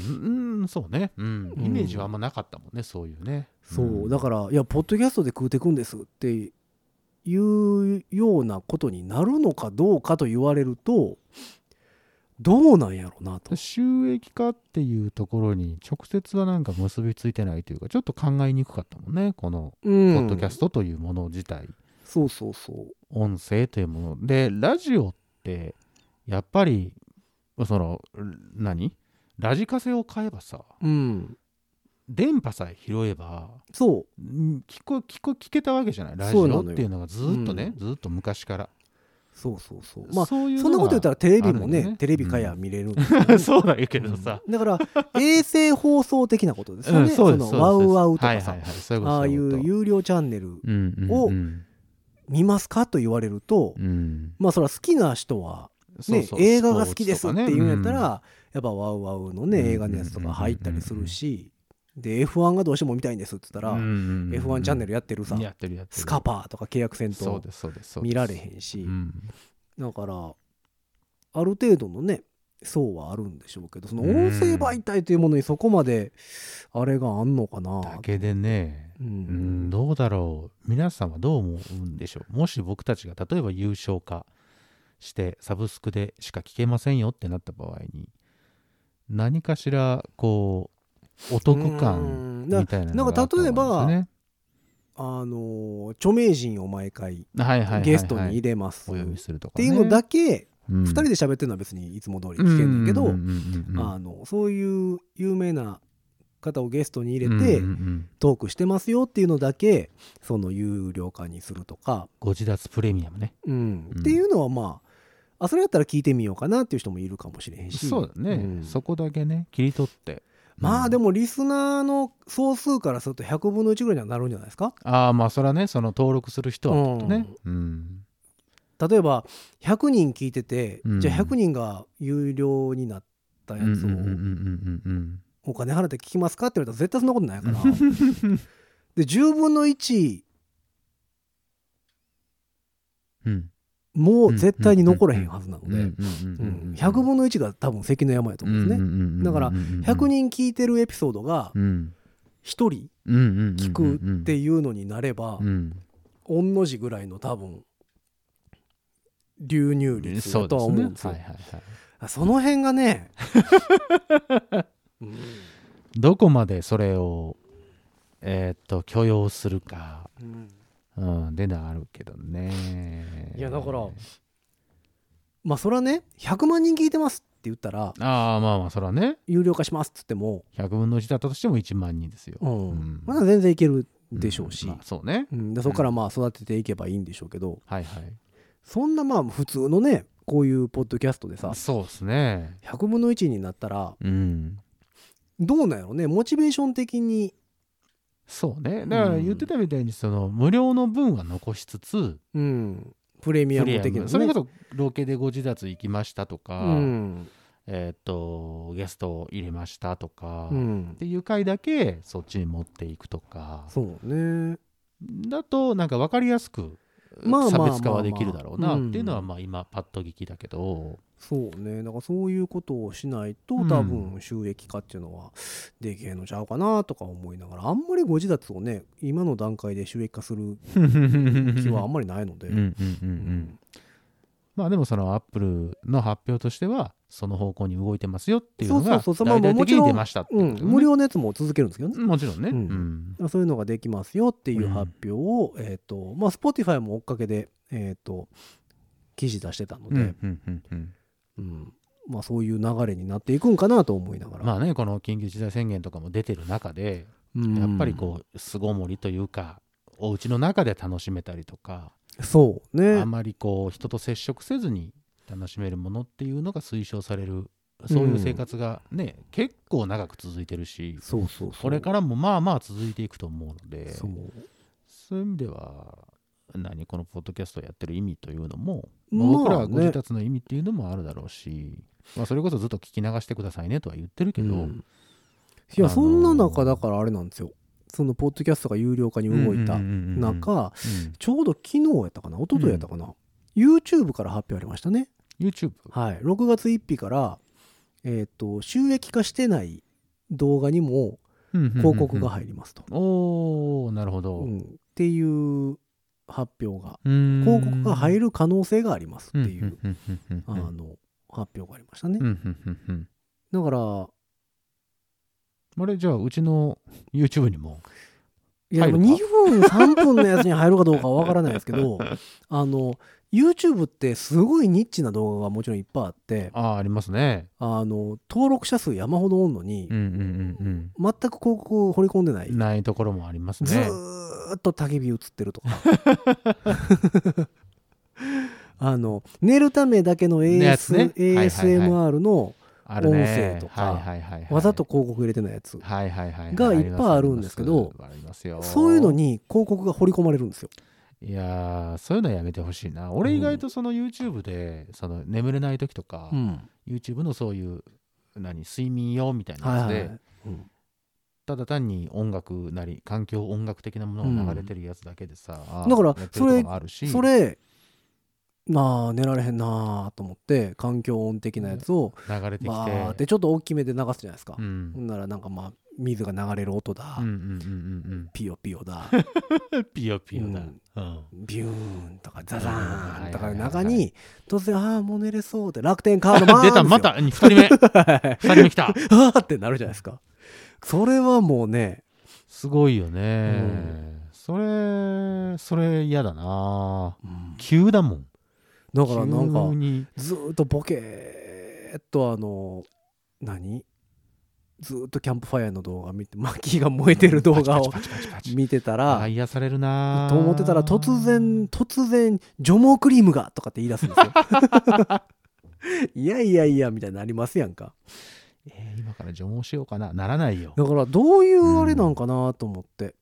うん、そうね、うん、うん。イメージはあんまなかったもんね、そういうね。そうだからいやポッドキャストで食うてくんですっていうようなことになるのかどうかと言われるとどうなんやろうなと。収益化っていうところに直接はなんか結びついてないというか、ちょっと考えにくかったもんね、このポポッドキャストというもの自体、そうそうそう。音声というもの。で、ラジオって、やっぱり、その、何？ラジカセを買えばさ、うん。電波さえ拾えば、そう。ん聞こ聞こ聞けたわけじゃない？ラジオっていうのがずーっとね、うずーっと昔から。そうそうそう。まあそういうそんなこと言ったらテレビもねね。テレビかや見れるんですよね。そうだけどさ、だから衛星放送的なことですよね。うんそのワウワウとかさ。はいはいはい、ああいそう有料チャンネルうんうんをうん。見ますかと言われると、うん。まあそれは好きな人はねそうそう。映画が好きですっていうんやったら、スポーやっぱワウワウのねうん。映画のやつとか入ったりするし、で F1 がどうしても見たいんですって言ったら、ツとかねうんうん。うん F1 チャンネルやってるさ、やってるやってる。スカパーとか契約せんと。見られへんし、うん。だからある程度のね層はあるんでしょうけどその音声媒体というものにそこまであれがあんのかな。だけでねううんんどうだろう。皆さんはどう思うんでしょう。もし僕たちが例えば優勝化してサブスクでしか聞けませんよってなった場合に何かしらこうお得感みたいなんですよねあの著名人を毎回ゲストに入れます、っていうのだけ2 2人で喋ってるのは別にいつも通り聞けんねんけど、ああのそういう有名な方をゲストに入れてトークしてますよっていうのだけその有料化にするとか、ご自立プレミアムね。うん。うん。っていうのはまああそれやったら聞いてみようかなっていう人もいるかもしれへんし。そうだね、ん。そこだけね切り取ってまあでももリスナーの総数からすると100分の1ぐらいにはなるんじゃないですか？ああまあそれはねその登録する人はね。うん。例えば100人聞いてて、うん。じゃあ100人が有料になったやつをお金払って聞きますかって言われたら絶対そんなことないから。で10分の1うんうんもう絶対に残らへんはずなので。うんうんうんうん100分の1が多分関の山やと思うんですねだから100人聞いてるエピソードが1人聞くっていうのになれば御の字ぐらいの多分流入率だとは思うんですよその辺がねうんどこまでそれをえーっと許容するかうんうんでなあるけどねいやだからまあそれはね100万人聞いてますって言ったらああまあまあそれはね。有料化しますっつっても、100分の1だったとしても1万人ですよ。うん。うん。まだ全然いけるでしょうし、ん。まあそうね。うん。でそこからまあ育てていけばいいんでしょうけど。はいはい。そんなまあ普通のねこういうポッドキャストでさそうですね。100分の1になったらうん。どうなんやろね？モチベーション的に。そうね。だから言ってたみたいにその無料の分は残しつつうんプレミアム的なね。ムそれこそロケでご自立行きましたとか、うん。えーっとゲストを入れましたとか、っうん。ていう回だけそっちに持っていくとか。そうね。だとなんか分かりやすく差別化はできるだろうなうんっていうのはまあ今パッと聞きだけどそうね。だからそういうことをしないとうん。多分収益化っていうのはできへんのちゃうかなとか思いながらあんまりご自立をね今の段階で収益化する 気はあんまりないので。うんうんうんうん。まあでもそのアップルの発表としてはその方向に動いてますよっていうのがそうそうそう。まあ大々的に出ましたっていううん、無料のやつも続けるんですけどね。もちろんね、ううん。んそういうのができますよっていう発表を、えっ、と、まあ、Spotify も追っかけで、えっ、と、記事出してたので、うんうんうんうんうんまあ、そういう流れになっていくんかなと思いながら。まあねこの緊急事態宣言とかも出てる中でうんやっぱりこう巣ごもりというかお家の中で楽しめたりとかそうねあ。まりこう人と接触せずに楽しめるものっていうのが推奨されるそういう生活がね、結構長く続いてるしそうそうそう。これからもまあまあ続いていくと思うのでそう。そういう意味では何このポッドキャストをやってる意味というのも、まあまあ僕らはご自ね立の意味っていうのもあるだろうし、まあ、それこそずっと聞き流してくださいねとは言ってるけど、うん。いや、あのーそんな中だからあれなんですよ。そのポッドキャストが有料化に動いた中、うん。ちょうど昨日やったかな、一昨日やったかな、YouTube から発表ありましたね。YouTube はい。6月1日から、えっ、と、収益化してない動画にも広告が入りますと。おおなるほど、うん。っていう発表が、広広告が入る可能性がありますっていう、あの、発表がありましたね。だから、あれじゃあうちの YouTube にもいや、入るか？2分、3分のやつに入るかどうかはわからないですけど、あの、YouTube ってすごいニッチな動画がもちろんいっぱいあって、ああありますねあの、登録者数山ほどおんのにうん、うん全く広告を掘り込んでない。うんないところもありますずねーっと焚き火映ってるとか。あの、寝るためだけの AS ね ASMR の音声とかはいはいはいはいわざと広告入れてないやつ。はいはいはいはいがいっぱいあるんですけどありますよそういうのに広告が掘り込まれるんですよ。いやーそういうのはやめてほしいな。俺意外とその YouTube でその眠れない時とか、うん。YouTube のそういう何睡眠用みたいなやつで、はいうん。ただ単に音楽なり環境音楽的なものが流れてるやつだけでさ、あーだからやってるとこもあるし。それ、なあ、寝られへんなあと思って、環境音的なやつを、流れてきて、バーってちょっと大きめで流すじゃないですか。う。んならなんかまあ、水が流れる音だ。うんう、んうんピヨピヨだ、う んピヨピヨだ、うん。うん。ビューンとかザザーンとかの中に、突然、ああ、もう寝れそうって楽天カードマン 出たまた2人目。2人目来た。ああってなるじゃないですか。それはもうね、すごいよね、それそれ嫌だな。急だもん。だからなんかずーっとボケーっとあの、何？ずーっとキャンプファイヤーの動画見て、薪が燃えてる動画を見てたあらー、癒されるなと思ってたら突然、突然、除毛クリームがとかって言い出すんですよ。いやいやいや、みたいになりますやんか。えー今から除毛しようかなならないよだからどういうあれなんかなと思って。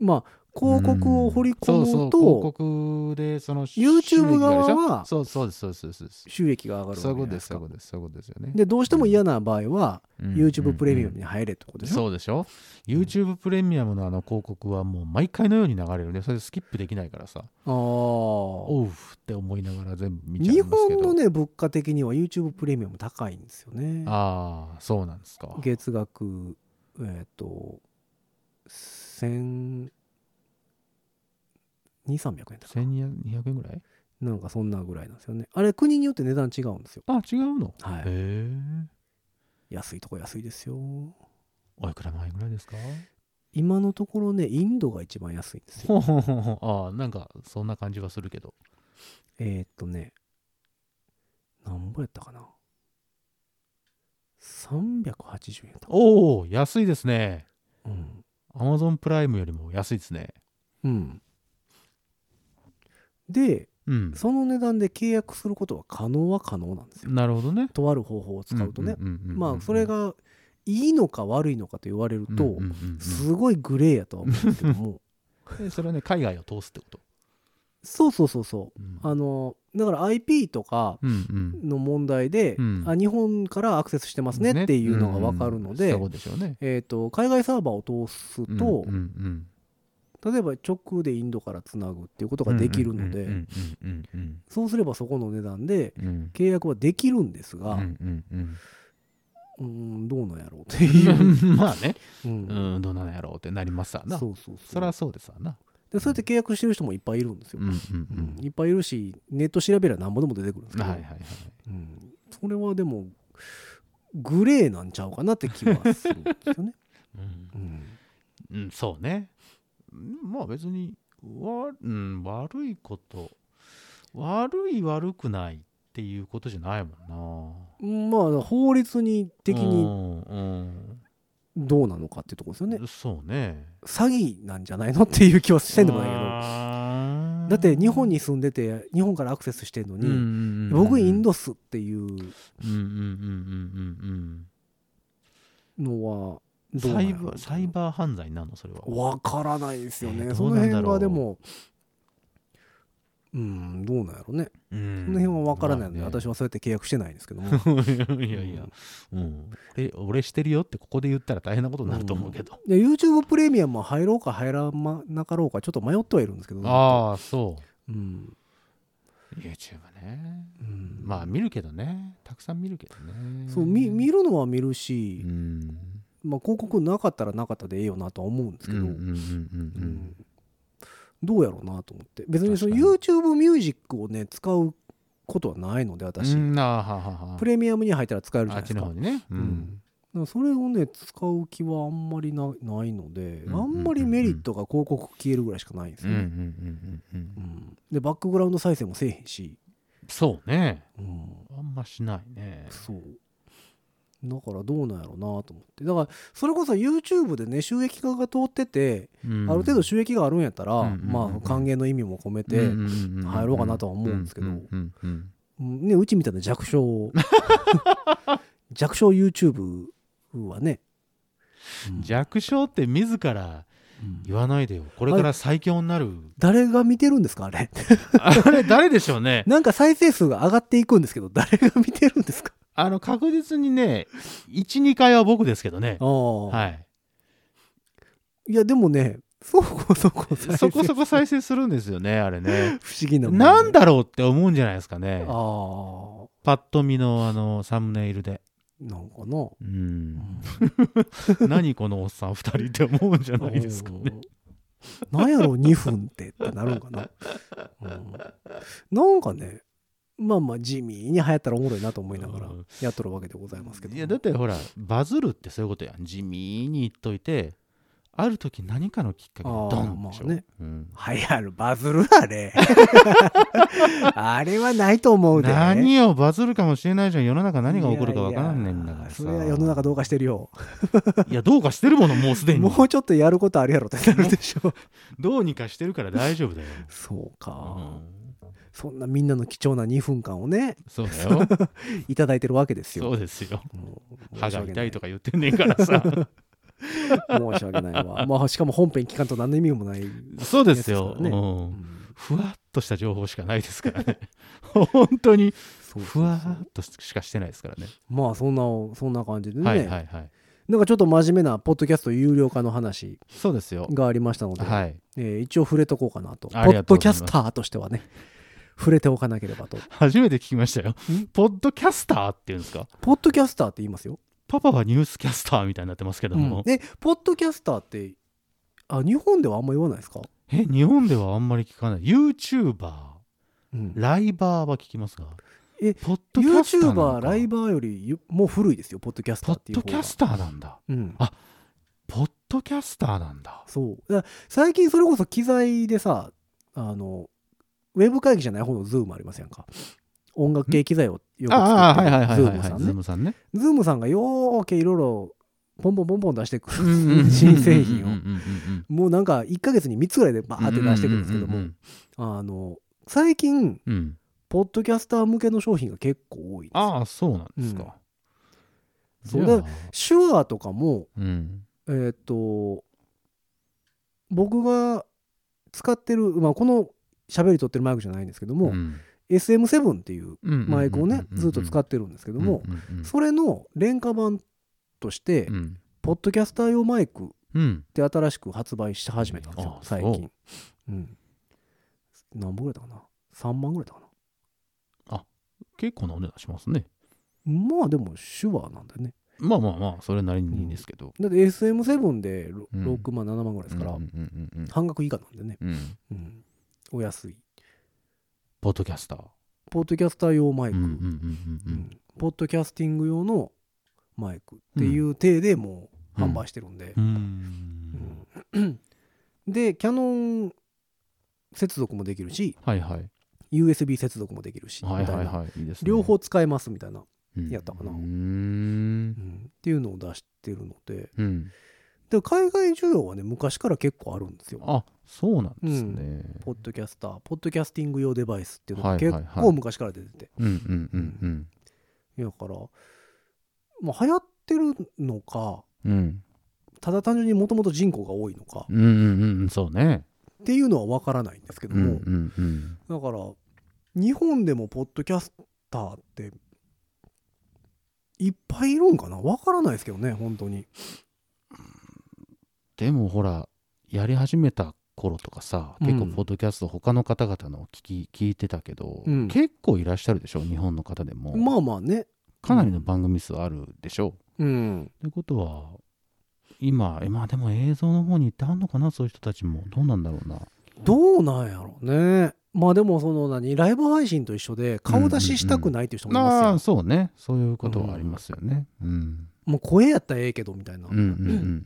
まあ、広告を掘り込むと、告でその YouTube 側はそうそうですそうですそうですそうです。収益が上がるそういうことですそういうことですそういうことですよね。で、どうしても嫌な場合は、うん YouTube プレミアムうんに入れってことでしょ？そうでしょ？YouTube プレミアムのあの広告はもう毎回のように流れるね。それでスキップできないからさ。ああ。おうって思いながら全部見ちゃ日いますけど。本のね、物価的には YouTube プレミアム高いんですよね。ああそうなんですか。月額、えっ、と、千、二三百円とか。1200円ぐらい？なんかそんなぐらいなんですよね。あれ、国によって値段違うんですよ。あ違うの？はい。へえ安いとこ安いですよ。おいくら万円ぐらいですか？今のところね、インドが一番安いんですよ。ああなんかそんな感じはするけどえーっとね、なんぼやったかな。380円とか。おお安いですねうん。Amazon プライムよりも安いですねうん。で、うん。その値段で契約することは可能は可能なんですよ。なるほどね。とある方法を使うとね。まあ、それがいいのか悪いのかと言われると、すごいグレーやとは思うんですけども、えそれはね海外を通すってこと？そうそうそうそう。うん。あの、だから IP とかの問題で、うん。あ日本からアクセスしてますねっていうのが分かるので、えー、と海外サーバーを通すと、うんうん例えば直でインドからつなぐっていうことができるので、そうすればそこの値段で契約はできるんですが、うん、どうなんやろうっていう。まあねうん。うん。どうなん。やろうってなりますわなそうそうそうそりゃそうですわなでそうやって契約してる人もいっぱいいるん。ですよ、うん。うん。うん。いっぱいいるしネット調べれば何ぼでも出てくるん。ですけど、はいはいはいうん。それはでもグレーなん。ちゃうかなって気はするん。ですよね。うん。うん。うん、そうね。うんまあ別にわ、うん、悪いこと、悪い悪くないっていうことじゃないもんな。まあ法律に的にうんどうなのかっていうところですよね。うん、そうね。詐欺なんじゃないのっていう気はしてんでもないけど。だって日本に住んでて日本からアクセスしてるのに、僕インドっすっていううんうんうんうん。のはサイバーサイバー犯罪なの？それは。わからないですよね、えーその辺どうなんだろうがでもうんどうなんやろね、そその辺はわからないので、私は。はそうやって契約してないんですけども いやいや、うん、俺俺してるよってここで言ったら大変なことになると思うけど。で YouTube プレミアムは入ろうか入らなかろうかちょっと迷ってはいるんですけどああ、そうんう。YouTube ね。うんまあ見るけどね。たくさん見るけどね。そう見見るのは見るし、うん。まあ、広告なかったらなかったでええよなとは思うんですけど、どうやろうなと思って。別にその確 YouTube ミュージックをね使うことはないのでうん。私、プレミアムに入ったら使えるじゃないですか。ね。ううん。からそれをね使う気はあんまりなないので、あんまりメリットが広告消えるぐらいしかないんですよでバックグラウンド再生もせえへんし、そうね。うん。あんましないね。そうだからどうなんやろうなと思って。だからそれこそ YouTube でね収益化が通ってて、うん。ある程度収益があるんやったら、うんうんうんうん。まあ還元の意味も込めて、入入ろうかなとは思うんですけど。うね、うちみたいな弱小弱小 YouTube はね、うん。弱小って自らうん。言わないでよ。これから最強になる。誰が見てるんですかあれ？あれ、誰でしょうね。なんか再生数が上がっていくんですけど誰が見てるんですか？あの、確実にね、1、2回は僕ですけどね。はい。い、やでもねそこそこ再生そこそこ再生するんですよね、あれね。不思議なもんでなんだろうって思うんじゃないですかね。ああパッと見のあの、サムネイルで。なんかな、うん。何このおっさん2人って思うんじゃないですかね。うんなんやろ2分ってってなるんかな、うんなんかねまあまあ地味に流行ったらおもろいなと思いながらうん。やっとるわけでございますけどいやだってほらバズるってそういうことやん。地味に言っといてある時何かのきっかけでドンでしょ、ね。うん。流行るバズるあれ。あれはないと思うで。何よバズるかもしれないじゃん。世の中何が起こるかわからんねんだからさ。それは世の中どうかしてるよ。いやどうかしてるものもう すでに。もうちょっとやることあるやろってなるでしょ。どうにかしてるから大丈夫だよ、そうか、うんそんなみんなの貴重な2分間をねそうだよ。いただいてるわけですよ。そうですよ。歯が痛いとか言ってんねんからさ。申し訳ない。わ。まあ、しかも本編聞かんと何の意味もない。そうですよ。やつだからね。うん。ふわっとした情報しかないですからね。本当にふわっとしかしてないですからね。まあ、そんな、そんな感じでね。はいはいはい。なんかちょっと真面目なポッドキャスト有料化の話そうですよ。がありましたので、はい。えー一応触れとこうかなと。ポッドキャスターとしてはね、触れておかなければと。初めて聞きましたよポッドキャスターっていうんですか？ポッドキャスターって言いますよ。パパはニュースキャスターみたいになってますけども、で、ポッドキャスターって、あ、日本ではあんま言わないですか？え日本ではあんまり聞かない YouTuber うん。ライバーは聞きますがえポッドキャスター YouTuber、かライバーよりゆもう古いですよ、ポッドキャスタポッーっていう方が。ドキャスターなんだうん。あポッドキャスターなんだそう。最近それこそ機材でさ、あの、ウェブ会議じゃない方のズームありますやんか？音楽系機材をよくああ作はいってるズーズームさんね。ムさんねズームさんがよーけいろいろポンポンポンポン出してくる新製品を。もうなんか1ヶ月に3つぐらいでバーって出してくるんですけども、あの、最近、うんうんポッドキャスター向けの商品が結構多いんですよああそうなんですか、そうじゃあだ手話とかも、うんえーっと、僕が使ってる、まあ、この喋り取ってるマイクじゃないんですけども、ん SM7 っていううんマイクをね、ずっと使っってるんですけども、うんうんそれの廉価版として、うんポッドキャスター用マイクっうんて新しく発売し始めたんですよあ、最近。うん。何本ぐらいだかな ?3 万ぐらいだったか結構なお値段しますねなまあでも手話なんだよね。まあまあまあそれなりにいいんですけど、だって SM7 でろうん6万、7万ぐらいですから、うんうんうんうん半額以下なんでね。うんうん。お安い。ポッドキャスター。ポッドキャスター用マイク。うんうんうんうんうん。ポッドキャスティング用のマイクっていう体でもう販売してるんで。う、ん。うん。でキャノン接続もできるし。はいはい。USB 接続もできるし、みたいな。はいいい。ですね。両方使えますみたいな、うん。やったかな。うーうんん。っていうのを出してるので。うんで海外需要はね昔から結構あるんですよ。あそうなんですね。ポッドキャスターポッドキャスティング用デバイスっていうのが結構昔から出てて、うんうんうんだからまあ流行ってるのかうん。うんただ単純にもともと人口が多いのかうんうんうんそうね。っていうのは分からないんですけどうんうも、んうん。だから日本でもポッドキャスターっていっぱいいるんかな？分からないですけどね本当にでもほらやり始めた頃とかさうん。結構ポッドキャスト他の方々の聞き聞いてたけど、うん。結構いらっしゃるでしょ日本の方でも、まあまあね。かなりの番組数あるでしょ。うん。ってことは今えまあでも映像の方に行ってあんのかなそういう人たちも。どうなんだろうな。どうなんやろうねまあでもその何ライブ配信と一緒で顔出ししたくないっていう人もいますよ、ああそうね。そういうことはありますよね。うん。もう声やったらええけどみたいなうんうん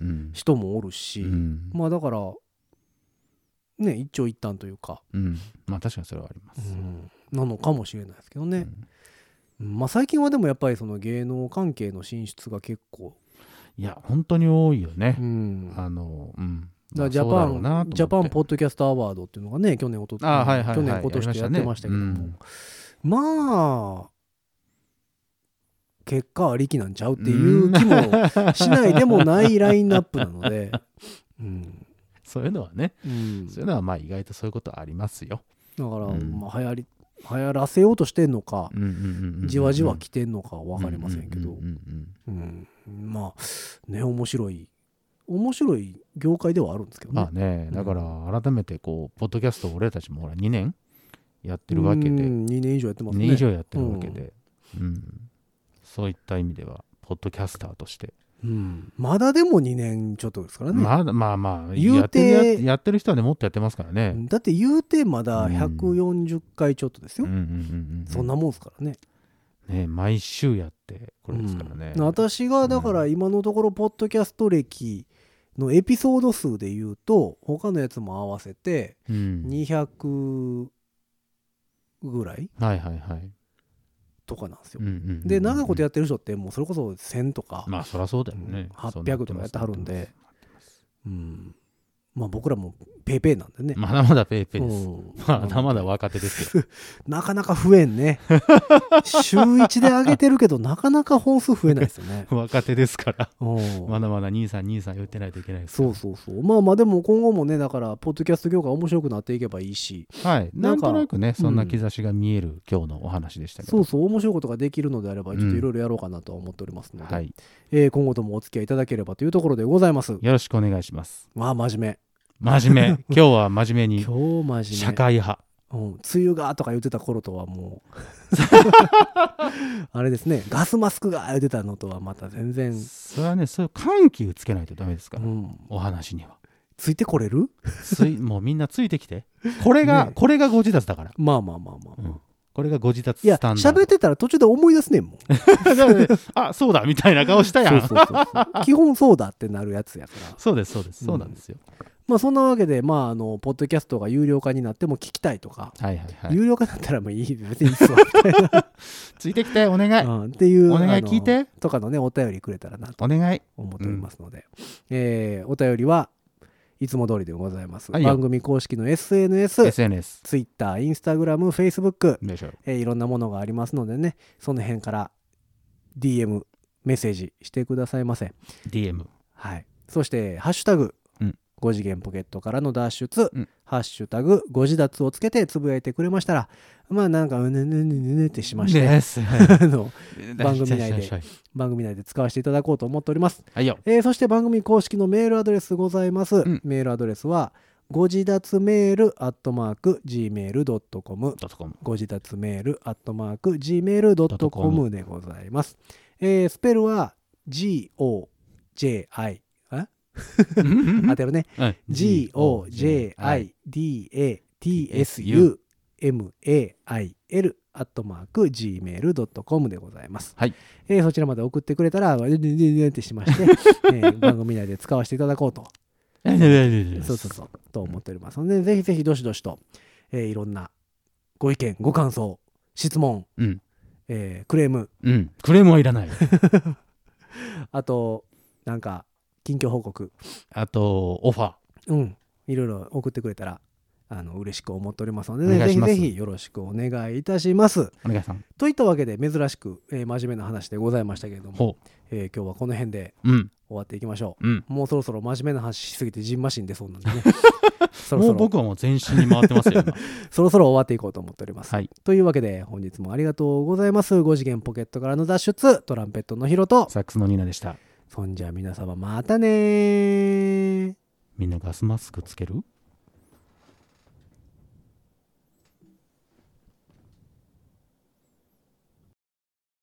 うん人もおるし、うん。うんまあだからね一長一短というか、うん。まあ確かにそれはあります、なのかもしれないですけどね、うん。うんまあ最近はでもやっぱりその芸能関係の進出が結構、いや本当に多いよねう、ん、あのうんだからジャパンジャパンポッドキャストアワードっていうのがね去年おとあはいはいはい去年今年とやってましたけども、ましたねまあ結果ありきなんちゃうっていう気もしないでもないラインナップなので、うん。そういうのはね、うん、そういうのはまあ意外とそういうことありますよ。だから、うん。まあ、流行り流行らせようとしてんのか、うんうんうんうんじわじわ来てんのかは分かりませんけど、うんうんうん。うん。まあね面白い面白い業界ではあるんですけどね。まあね、だから改めてこう、ポッドキャストを俺たちもほら2年やってるわけで、うん2年以上やってます2ね年以上やってるわけで、うん。そういった意味では、ポッドキャスターとして、うん。まだでも2年ちょっとですからね、まだまあまあ、言うやってややってる人はね、もっとやってますからね。だって言うてまだうん。140回ちょっとですよ、うんうんうんうん。そんなもんですからね。ね、毎週やってこれですからね。うん。私がだから今のところポッドキャスト歴のエピソード数で言うと他のやつも合わせてうん。200ぐらいはいはいはい。とかなんですよ。で長いことやってる人ってもうそれこそ1000とか、まあ、そりゃそうだよね。うんそんな800とかやってはるんで。うん、まあ僕らもペーペーなんでね、まだまだペーペーです。うんまだまだ若手ですよ。なかなか増えんね週1で上げてるけどなかなか本数増えないですよね 若手ですから。うんまだまだ兄さん兄さん言ってないといけないですそうそうそうまあまあでも今後もねだからポッドキャスト業界面白くなっていけばいいしはい。なんんとなくね、そんな兆しが見える今日のお話でしたけど。そうそう面白いことができるのであればちょっといろいろやろうかなとは思っておりますので、はい。えー今後ともお付き合いいただければというところでございますよろしくお願いします。まあ真面真面目。今日は真面目に目今日真面目社会派。うん、梅雨がとか言ってた頃とはもう あれですねガスマスクが言ってたのとはまた全然、それはね、そういう緩急つけないとダメですから。うん、お話には。ついてこれる？ついもうみんなついてきて。これが、ねこれがご自立だから。まあまあまあまあ、うんこれがご自立いやスタンダード。喋ってたら途中で思い出すねんもんだからねあ、そうだみたいな顔したやん。そうそうそうそう基本そうだってなるやつやからそうです、そうです。そうなんですよ。まあそんなわけでまああのポッドキャストが有料化になっても聞きたいとか、はいはいはい。有料化だったらもういい別にいいっすわみたいなついてきて、お願い。うんっていうお願いあの聞いてとかのねお便りくれたらなとお願い。思っておりますので、えーお便りはいつも通りでございます、はいよ番組公式の SNS、SNS。Twitter、Instagram、Facebook。えーいろんなものがありますのでねその辺から DM メッセージしてくださいませ DM。はいそしてハッシュタグ、うん5次元ポケットからの脱出、うんハッシュタグご自立をつけてつぶやいてくれましたらまあなんかうねねねねねってしまして、の 番組内で番組内で使わせていただこうと思っておりますはいよ。えーそして番組公式のメールアドレスございます。んメールアドレスは、ご自立メールアットマーク gmail.com ドットコム。ご自立メールアットマーク gmail.com でございます。えースペルは g-o-j-i あ当てるね。はい g-o-j-i-d-a-t-s-u-m-a-i-l アットマーク Gmail.com でございます。はいえーそちらまで送ってくれたら、ででででってしまして、えー番組内で使わせていただこうと、そうそうそう、と思っておりますので、ぜひぜひどしどしと、えーいろんなご意見、ご感想、質問、うん。えークレーム、うん。クレームはいらない。あと、なんか、近況報告、あと、オファー。うん、いろいろ送ってくれたら、あの嬉しく思っておりますので、お願いしますぜひぜひよろしくお願いいたします。お願いさん。といったわけで、珍しく、えー真面目な話でございましたけれども、ほえー今日はこの辺でう。うん。終わっていきましょう。うん。もうそろそろ真面目な話しすぎてジンマシン出そうなんでね。そろもそうろ僕はもう全身に回ってますよ、今 そろそろ終わっていこうと思っております。はい。というわけで本日もありがとうございます。5次元ポケットからの脱出、トランペットのヒロと、サックスのニーナでした。そんじゃ皆様またねー。みんなガスマスクつける？